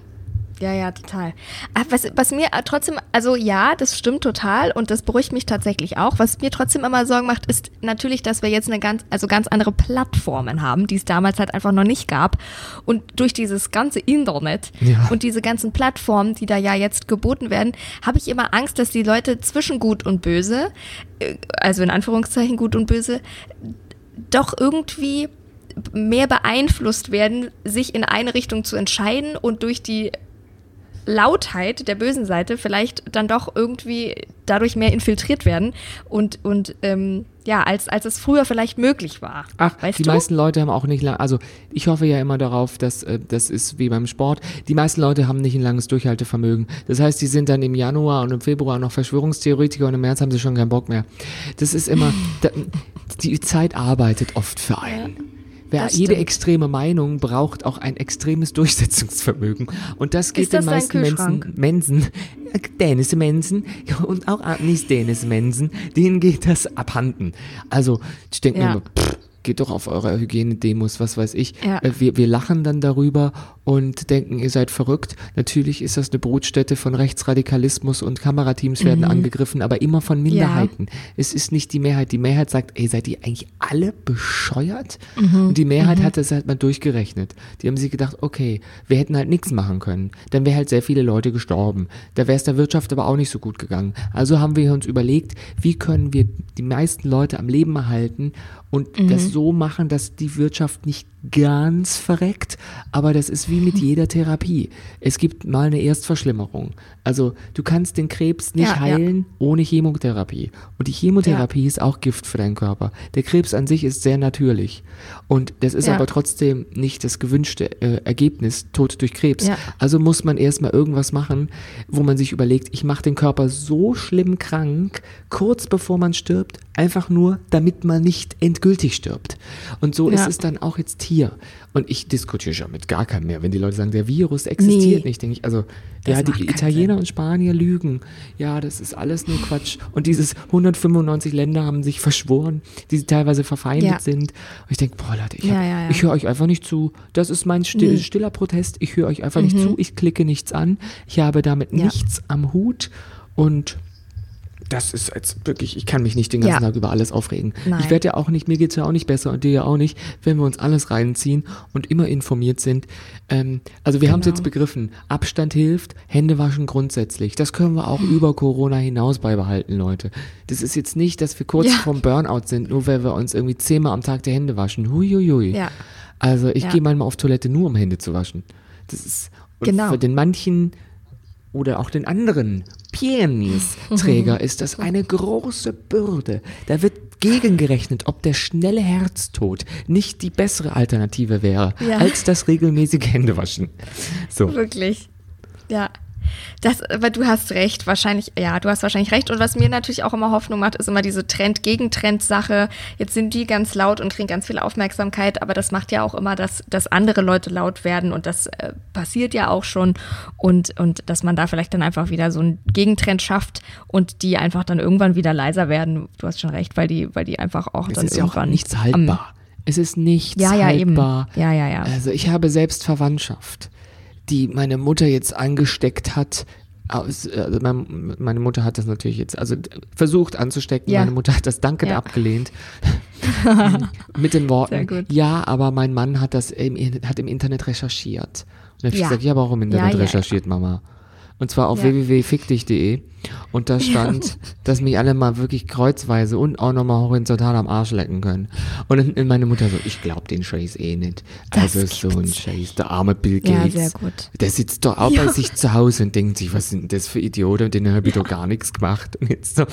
Ja, ja, total. Aber Was, was mir trotzdem, also ja, das stimmt total und das beruhigt mich tatsächlich auch. Was mir trotzdem immer Sorgen macht, ist natürlich, dass wir jetzt eine ganz, also ganz andere Plattformen haben, die es damals halt einfach noch nicht gab. Und durch dieses ganze Internet Ja. und diese ganzen Plattformen, die da ja jetzt geboten werden, habe ich immer Angst, dass die Leute zwischen gut und böse, äh, also in Anführungszeichen gut und böse, doch irgendwie mehr beeinflusst werden, sich in eine Richtung zu entscheiden und durch die Lautheit der bösen Seite vielleicht dann doch irgendwie dadurch mehr infiltriert werden und, und ähm, ja, als, als es früher vielleicht möglich war. Ach, weißt die du? meisten Leute haben auch nicht lang, also ich hoffe ja immer darauf, dass äh, das ist wie beim Sport. Die meisten Leute haben nicht ein langes Durchhaltevermögen. Das heißt, die sind dann im Januar und im Februar noch Verschwörungstheoretiker und im März haben sie schon keinen Bock mehr. Das ist immer, da, die Zeit arbeitet oft für einen. Wer jede extreme Meinung braucht auch ein extremes Durchsetzungsvermögen. Und das geht das den meisten Menschen? Mensen, äh, Dennis Mensen und auch Agnes Dennis Mensen, denen geht das abhanden. Also, ich denke Ja. mir immer, pff, geht doch auf eure Hygienedemos, was weiß ich. Ja. Äh, Wir, wir lachen dann darüber und denken, ihr seid verrückt. Natürlich ist das eine Brutstätte von Rechtsradikalismus und Kamerateams werden angegriffen, aber immer von Minderheiten. Es ist nicht die Mehrheit. Die Mehrheit sagt, ey, seid ihr eigentlich alle bescheuert? Und die Mehrheit hat das halt mal durchgerechnet. Die haben sich gedacht, okay, wir hätten halt nichts machen können. Dann wäre halt sehr viele Leute gestorben. Da wäre es der Wirtschaft aber auch nicht so gut gegangen. Also haben wir uns überlegt, wie können wir die meisten Leute am Leben erhalten und das so machen, dass die Wirtschaft nicht ganz verreckt, aber das ist wie mit jeder Therapie. Es gibt mal eine Erstverschlimmerung. Also du kannst den Krebs nicht Ja, ja. heilen ohne Chemotherapie. Und die Chemotherapie ist auch Gift für deinen Körper. Der Krebs an sich ist sehr natürlich. Und das ist Ja. aber trotzdem nicht das gewünschte äh, Ergebnis, Tod durch Krebs. Ja. Also muss man erstmal irgendwas machen, wo man sich überlegt, ich mache den Körper so schlimm krank, kurz bevor man stirbt, einfach nur, damit man nicht endgültig stirbt. Und so Ja. ist es dann auch jetzt hier. Und ich diskutiere schon mit gar keinem mehr, wenn die Leute sagen, der Virus existiert Nee. nicht, denke ich, also Das ja, die Italiener und Spanier lügen. Ja, das ist alles nur Quatsch. Und dieses 195 Länder haben sich verschworen, die teilweise verfeindet Ja. sind. Und ich denke, boah Leute, ich, Ja, ich höre euch einfach nicht zu. Das ist mein still, Nee. stiller Protest. Ich höre euch einfach nicht zu. Ich klicke nichts an. Ich habe damit Mhm. Nichts am Hut. Und das ist jetzt wirklich, ich kann mich nicht den ganzen Ja. Tag über alles aufregen. Nein. Ich werde ja auch nicht, mir geht's ja auch nicht besser und dir ja auch nicht, wenn wir uns alles reinziehen und immer informiert sind. Ähm, also wir haben es Genau. jetzt begriffen. Abstand hilft, Hände waschen grundsätzlich. Das können wir auch über Corona hinaus beibehalten, Leute. Das ist jetzt nicht, dass wir kurz Ja. vorm Burnout sind, nur weil wir uns irgendwie zehnmal am Tag die Hände waschen. Huiuiui. Ja. Also ich Ja. gehe manchmal auf Toilette nur, um Hände zu waschen. Das ist und Genau. für den manchen oder auch den anderen Penis-Träger Mhm. ist das eine große Bürde. Da wird gegengerechnet, ob der schnelle Herztod nicht die bessere Alternative wäre, Ja. als das regelmäßige Händewaschen. So. Wirklich. Ja. Das, aber du hast recht, wahrscheinlich, ja, du hast wahrscheinlich recht. Und was mir natürlich auch immer Hoffnung macht, ist immer diese Trend-Gegentrend-Sache. Jetzt sind die ganz laut und kriegen ganz viel Aufmerksamkeit, aber das macht ja auch immer, dass, dass andere Leute laut werden und das äh, passiert ja auch schon. Und, und dass man da vielleicht dann einfach wieder so einen Gegentrend schafft und die einfach dann irgendwann wieder leiser werden. Du hast schon recht, weil die, weil die einfach auch Es dann ist ja auch irgendwann nichts am- haltbar. Es ist nichts Ja, ja, eben. haltbar. Ja, ja, ja. Also ich habe selbst Verwandtschaft, die meine Mutter jetzt angesteckt hat. Aus, mein, meine Mutter hat das natürlich jetzt, also versucht anzustecken. Ja. Meine Mutter hat das dankend Ja. abgelehnt. Mit den Worten, ja, aber mein Mann hat das im, hat im Internet recherchiert. Und dann habe ich Ja. gesagt, ja, warum im Internet recherchiert, Mama? Und zwar auf Ja. www.fickdich.de. Und da stand, dass mich alle mal wirklich kreuzweise und auch nochmal horizontal am Arsch lecken können. Und dann in meine Mutter so, ich glaub den Scheiß eh nicht. Das also so ein Scheiß, der arme Bill Ja, Gates. sehr gut. Der sitzt doch auch bei sich zu Hause und denkt sich, was sind denn das für Idioten, und denen habe ich doch gar nichts gemacht. Und jetzt so.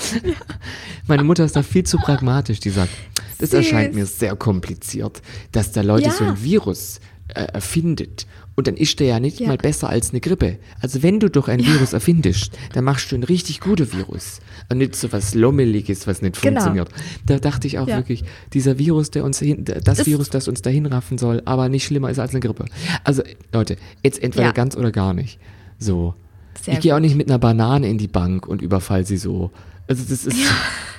Meine Mutter ist da viel zu pragmatisch, die sagt, das Süß. erscheint mir sehr kompliziert, dass da Leute Ja. so ein Virus äh, erfindet. Und dann ist der ja nicht Ja. mal besser als eine Grippe. Also wenn du doch ein Virus erfindest, dann machst du ein richtig gutes Virus. Und nicht so was Lommeliges, was nicht Genau. funktioniert. Da dachte ich auch Ja. wirklich, dieser Virus, der uns hin, das Das- Virus, das uns dahin raffen soll, aber nicht schlimmer ist als eine Grippe. Also, Leute, jetzt entweder Ja. ganz oder gar nicht. So. Sehr ich gehe auch nicht mit einer Banane in die Bank und überfall sie so. Also das ist.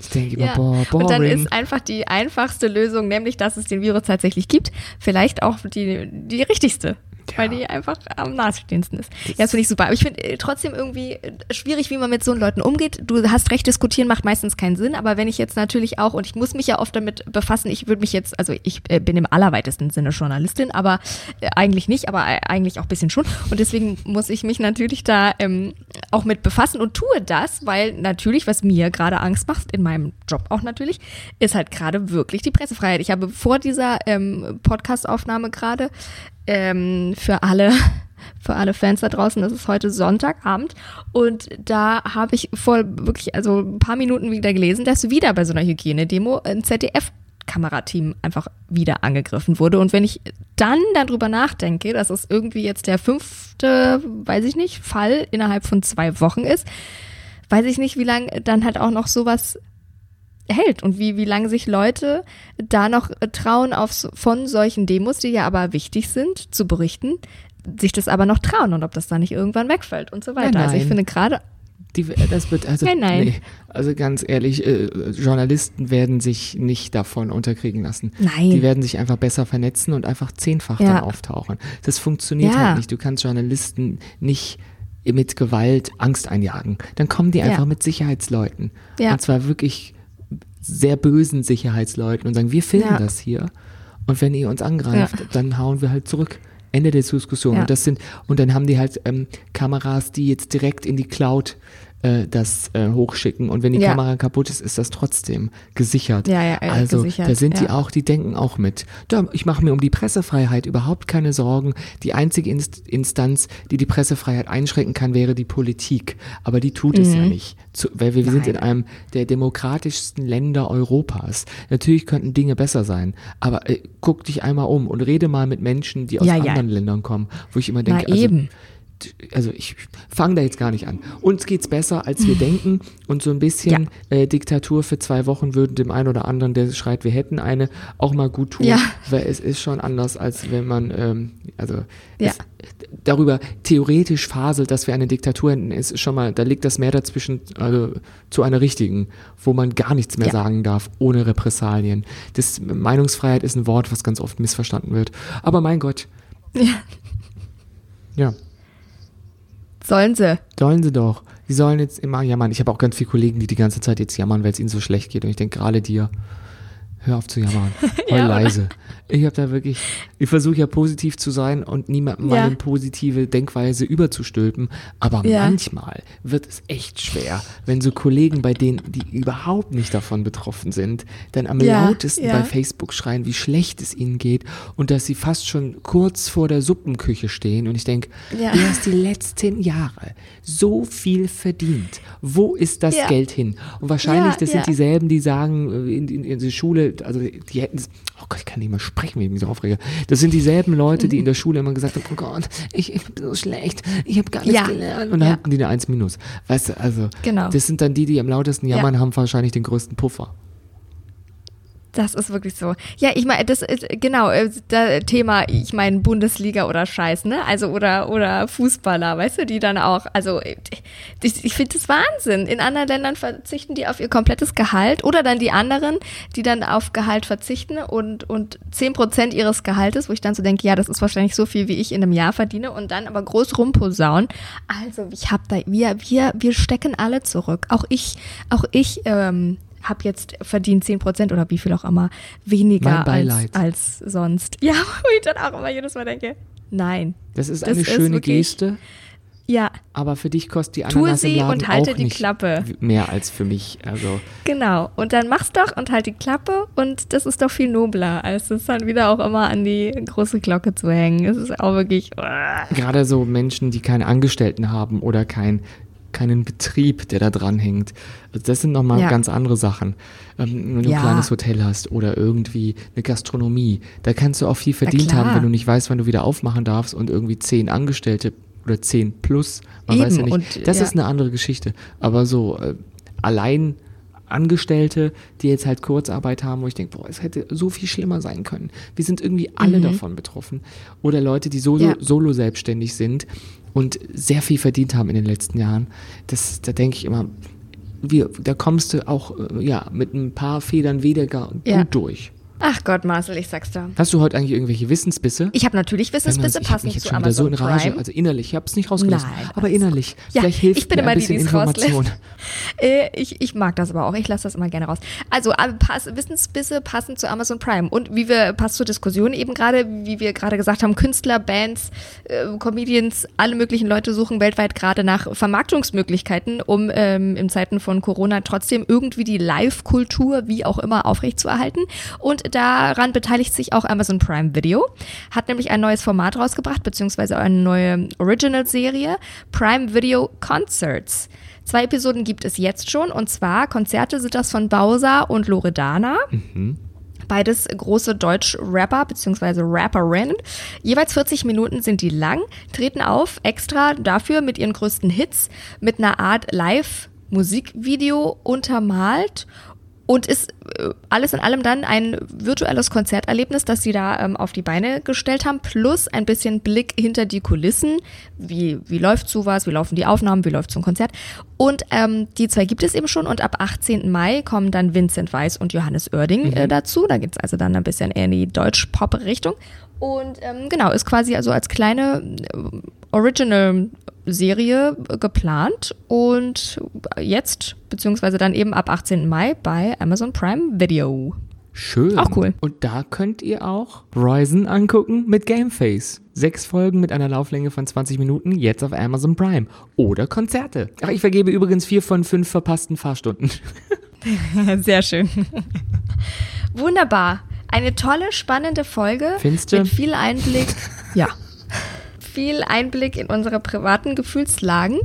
Ich denke immer, Ja. boah, boring. Und dann ist einfach die einfachste Lösung, nämlich dass es den Virus tatsächlich gibt, vielleicht auch die, die richtigste. Weil die einfach am nahestehendsten ist. Ja, das finde ich super. Aber ich finde äh, trotzdem irgendwie äh, schwierig, wie man mit so Leuten umgeht. Du hast recht, diskutieren macht meistens keinen Sinn. Aber wenn ich jetzt natürlich auch, und ich muss mich ja oft damit befassen, ich würde mich jetzt, also ich äh, bin im allerweitesten Sinne Journalistin, aber eigentlich nicht, aber eigentlich auch ein bisschen schon. Und deswegen muss ich mich natürlich da ähm, auch mit befassen und tue das, weil natürlich, was mir gerade Angst macht, in meinem Job auch natürlich, ist halt gerade wirklich die Pressefreiheit. Ich habe vor dieser ähm, Podcast-Aufnahme gerade ähm, für alle für alle Fans da draußen, das ist heute Sonntagabend und da habe ich vor wirklich, also ein paar Minuten wieder gelesen, dass wieder bei so einer Hygienedemo ein ZDF Kamerateam einfach wieder angegriffen wurde. Und wenn ich dann darüber nachdenke, dass es irgendwie jetzt der fünfte, weiß ich nicht, Fall innerhalb von zwei Wochen ist, weiß ich nicht, wie lange dann halt auch noch sowas hält und wie, wie lange sich Leute da noch trauen, auf, von solchen Demos, die ja aber wichtig sind, zu berichten, sich das aber noch trauen und ob das da nicht irgendwann wegfällt und so weiter. Ja, also ich finde gerade die, das wird also Nein, nein. Nee, also ganz ehrlich, äh, Journalisten werden sich nicht davon unterkriegen lassen. Nein. Die werden sich einfach besser vernetzen und einfach zehnfach Ja. dann auftauchen. Das funktioniert Ja. halt nicht. Du kannst Journalisten nicht mit Gewalt Angst einjagen. Dann kommen die Ja. einfach mit Sicherheitsleuten. Ja. Und zwar wirklich sehr bösen Sicherheitsleuten und sagen, wir filmen Ja. das hier. Und wenn ihr uns angreift, dann hauen wir halt zurück. Ende der Diskussion. Ja. Und das sind, und dann haben die halt ähm, Kameras, die jetzt direkt in die Cloud äh, das äh, hochschicken. Und wenn die Ja. Kamera kaputt ist, ist das trotzdem gesichert. Ja, ja, ja, also gesichert, da sind die auch, die denken auch mit. Da, ich mache mir um die Pressefreiheit überhaupt keine Sorgen. Die einzige Inst Instanz, die die Pressefreiheit einschränken kann, wäre die Politik. Aber die tut es ja nicht. Zu, weil wir, wir sind Mhm. In einem der demokratischsten Länder Europas. Natürlich könnten Dinge besser sein. Aber äh, guck dich einmal um und rede mal mit Menschen, die aus anderen Ländern kommen, wo ich immer denke, Na eben. Also, ich fange da jetzt gar nicht an. Uns geht's besser, als wir denken und so ein bisschen äh, Diktatur für zwei Wochen würden dem einen oder anderen, der schreit, wir hätten eine, auch mal gut tun, Ja. weil es ist schon anders, als wenn man, ähm, also Ja. es, darüber theoretisch faselt, dass wir eine Diktatur hätten, ist schon mal, da liegt das mehr dazwischen also, zu einer richtigen, wo man gar nichts mehr Ja. sagen darf, ohne Repressalien. Das Meinungsfreiheit ist ein Wort, was ganz oft missverstanden wird. Aber mein Gott, Ja. ja. Sollen sie. Sollen sie doch. Sie sollen jetzt immer jammern. Ich habe auch ganz viele Kollegen, die die ganze Zeit jetzt jammern, weil es ihnen so schlecht geht. Und ich denke gerade dir, hör auf zu jammern. Heul Ja, oder? leise. Ich habe da wirklich, ich versuche ja positiv zu sein und niemandem Ja. meine positive Denkweise überzustülpen. Aber Ja. manchmal wird es echt schwer, wenn so Kollegen, bei denen, die überhaupt nicht davon betroffen sind, dann am Ja, lautesten bei Facebook schreien, wie schlecht es ihnen geht und dass sie fast schon kurz vor der Suppenküche stehen. Und ich denke, Ja. du hast die letzten Jahre so viel verdient. Wo ist das. Geld hin? Und wahrscheinlich, das sind dieselben, die sagen, äh, in, in, in der Schule, also die hätten, oh Gott, ich kann nicht mehr sprechen, wenn ich mich so aufrege. Das sind dieselben Leute, die in der Schule immer gesagt haben, oh Gott, ich, ich bin so schlecht, ich habe gar nichts Ja. gelernt. Und dann Ja. hatten die eine 1 minus. Weißt du, also, Genau. das sind dann die, die am lautesten Ja. jammern, haben wahrscheinlich den größten Puffer. Das ist wirklich so. Ja, ich meine, das ist genau äh, da Thema, ich meine Bundesliga oder Scheiß, ne? Also oder oder Fußballer, weißt du, die dann auch, also ich, ich finde das Wahnsinn. In anderen Ländern verzichten die auf ihr komplettes Gehalt oder dann die anderen, die dann auf Gehalt verzichten und und 10% ihres Gehaltes, wo ich dann so denke, ja, das ist wahrscheinlich so viel, wie ich in einem Jahr verdiene und dann aber groß rumposaunen. Also, ich habe da wir wir wir stecken alle zurück. Auch ich auch ich ähm, habe jetzt verdient 10% oder wie viel auch immer weniger als, als sonst. Ja, wo ich dann auch immer jedes Mal denke, nein. Das ist Das eine ist schöne wirklich- Geste, Ja, aber für dich kostet die Tue Ananas im sie und halte auch die nicht Klappe. mehr als für mich. Also genau. Und dann mach's doch und halt die Klappe und das ist doch viel nobler, als es dann wieder auch immer an die große Glocke zu hängen. Es ist auch wirklich. gerade so Menschen, die keine Angestellten haben oder kein, keinen Betrieb, der da dran hängt. Also das sind nochmal Ja. ganz andere Sachen. Ähm, wenn du Ja. ein kleines Hotel hast oder irgendwie eine Gastronomie, da kannst du auch viel verdient haben, wenn du nicht weißt, wann du wieder aufmachen darfst und irgendwie zehn Angestellte oder zehn plus, man Eben, weiß ja nicht. und, das ja. ist eine andere Geschichte. Aber so äh, allein Angestellte, die jetzt halt Kurzarbeit haben, wo ich denke, boah, es hätte so viel schlimmer sein können. Wir sind irgendwie alle davon betroffen. Oder Leute, die solo, Mhm. Ja. solo selbstständig sind und sehr viel verdient haben in den letzten Jahren. Das, da denke ich immer, wir, da kommst du auch äh, ja, mit ein paar Federn weniger Ja. gut durch. Ach Gott, Marcel, ich sag's dir. Hast du heute eigentlich irgendwelche Wissensbisse? Ich habe natürlich Wissensbisse ich hab passend mich jetzt zu schon wieder so Amazon in Rage, Prime. also innerlich, ich habe es nicht rausgelassen, Nein, aber innerlich. Ja, Vielleicht hilft ich bin mir immer ein die, bisschen die Information. Äh, ich, ich mag das aber auch. Ich lasse das immer gerne raus. Also pass, Wissensbisse passend zu Amazon Prime. Und wie wir, passt zur Diskussion eben gerade, wie wir gerade gesagt haben, Künstler, Bands, äh, Comedians, alle möglichen Leute suchen weltweit gerade nach Vermarktungsmöglichkeiten, um ähm, in Zeiten von Corona trotzdem irgendwie die Live-Kultur, wie auch immer, aufrechtzuerhalten. Und daran beteiligt sich auch Amazon Prime Video. Hat nämlich ein neues Format rausgebracht, beziehungsweise eine neue Original-Serie, Prime Video Concerts. Zwei Episoden gibt es jetzt schon und zwar Konzerte sind das von Bowser und Loredana. Beides große Deutsch-Rapper bzw. Rapperinnen. Jeweils 40 Minuten sind die lang, treten auf extra dafür mit ihren größten Hits mit einer Art Live-Musikvideo untermalt und ist äh, alles in allem dann ein virtuelles Konzerterlebnis, das sie da ähm, auf die Beine gestellt haben, plus ein bisschen Blick hinter die Kulissen. Wie, wie läuft sowas, wie laufen die Aufnahmen, wie läuft so ein Konzert. Und ähm, die zwei gibt es eben schon und ab 18. Mai kommen dann Vincent Weiss und Johannes Oerding äh, dazu. Da geht's also dann ein bisschen eher in die Deutsch-Pop-Richtung. Und ähm, genau, ist quasi also als kleine äh, Original-Serie geplant und jetzt, beziehungsweise dann eben ab 18. Mai bei Amazon Prime Video. Schön. Auch cool. Und da könnt ihr auch Ryzen angucken mit Gameface. Sechs Folgen mit einer Lauflänge von 20 Minuten, jetzt auf Amazon Prime. Oder Konzerte. Ach, ich vergebe übrigens vier von fünf verpassten Fahrstunden. Sehr schön. Wunderbar. Eine tolle, spannende Folge. Findste? Mit viel Einblick. ja. Viel Einblick in unsere privaten Gefühlslagen.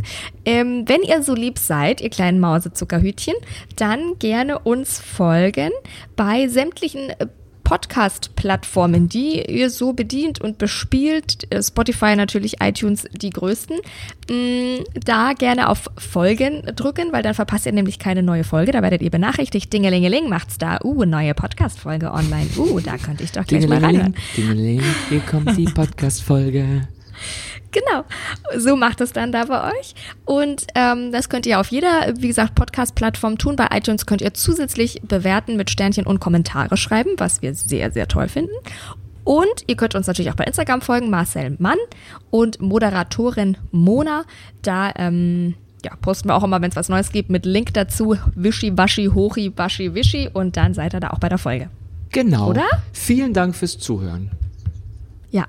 Ähm, wenn ihr so lieb seid, ihr kleinen Mausezuckerhütchen, dann gerne uns folgen bei sämtlichen äh, Podcast-Plattformen, die ihr so bedient und bespielt. Äh, Spotify natürlich, iTunes die größten. Mm, Da gerne auf Folgen drücken, weil dann verpasst ihr nämlich keine neue Folge. Da werdet ihr benachrichtigt. Dingelingeling macht's da. Uh, neue Podcast-Folge online. Uh, da könnte ich doch gleich mal reinhören. Dingeling, Dingeling, hier kommt die Podcast-Folge. Genau, so macht es dann da bei euch. Und ähm, das könnt ihr auf jeder, wie gesagt, Podcast-Plattform tun. Bei iTunes könnt ihr zusätzlich bewerten mit Sternchen und Kommentare schreiben, was wir sehr, sehr toll finden. Und ihr könnt uns natürlich auch bei Instagram folgen, Marcel Mann und Moderatorin Mona. Da ähm, ja, posten wir auch immer, wenn es was Neues gibt, mit Link dazu. Wischi, Waschi, Hochi, Waschi, Wischi. Und dann seid ihr da auch bei der Folge. Genau. Oder? Vielen Dank fürs Zuhören. Ja.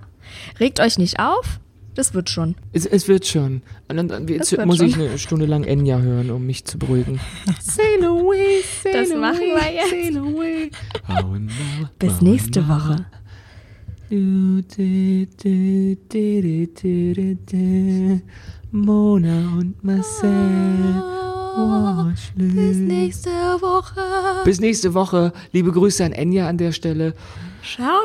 Regt euch nicht auf. Das wird schon. Es, es wird schon. Und dann, dann jetzt muss ich schon. eine Stunde lang Enya hören, um mich zu beruhigen. sail away, sail Das away, machen wir jetzt. Sail away. Oh, Bis oh, nächste. Woche. Mona und Marcel. Watchlist. Bis nächste Woche. Bis nächste Woche. Liebe Grüße an Enya an der Stelle. Shoutout.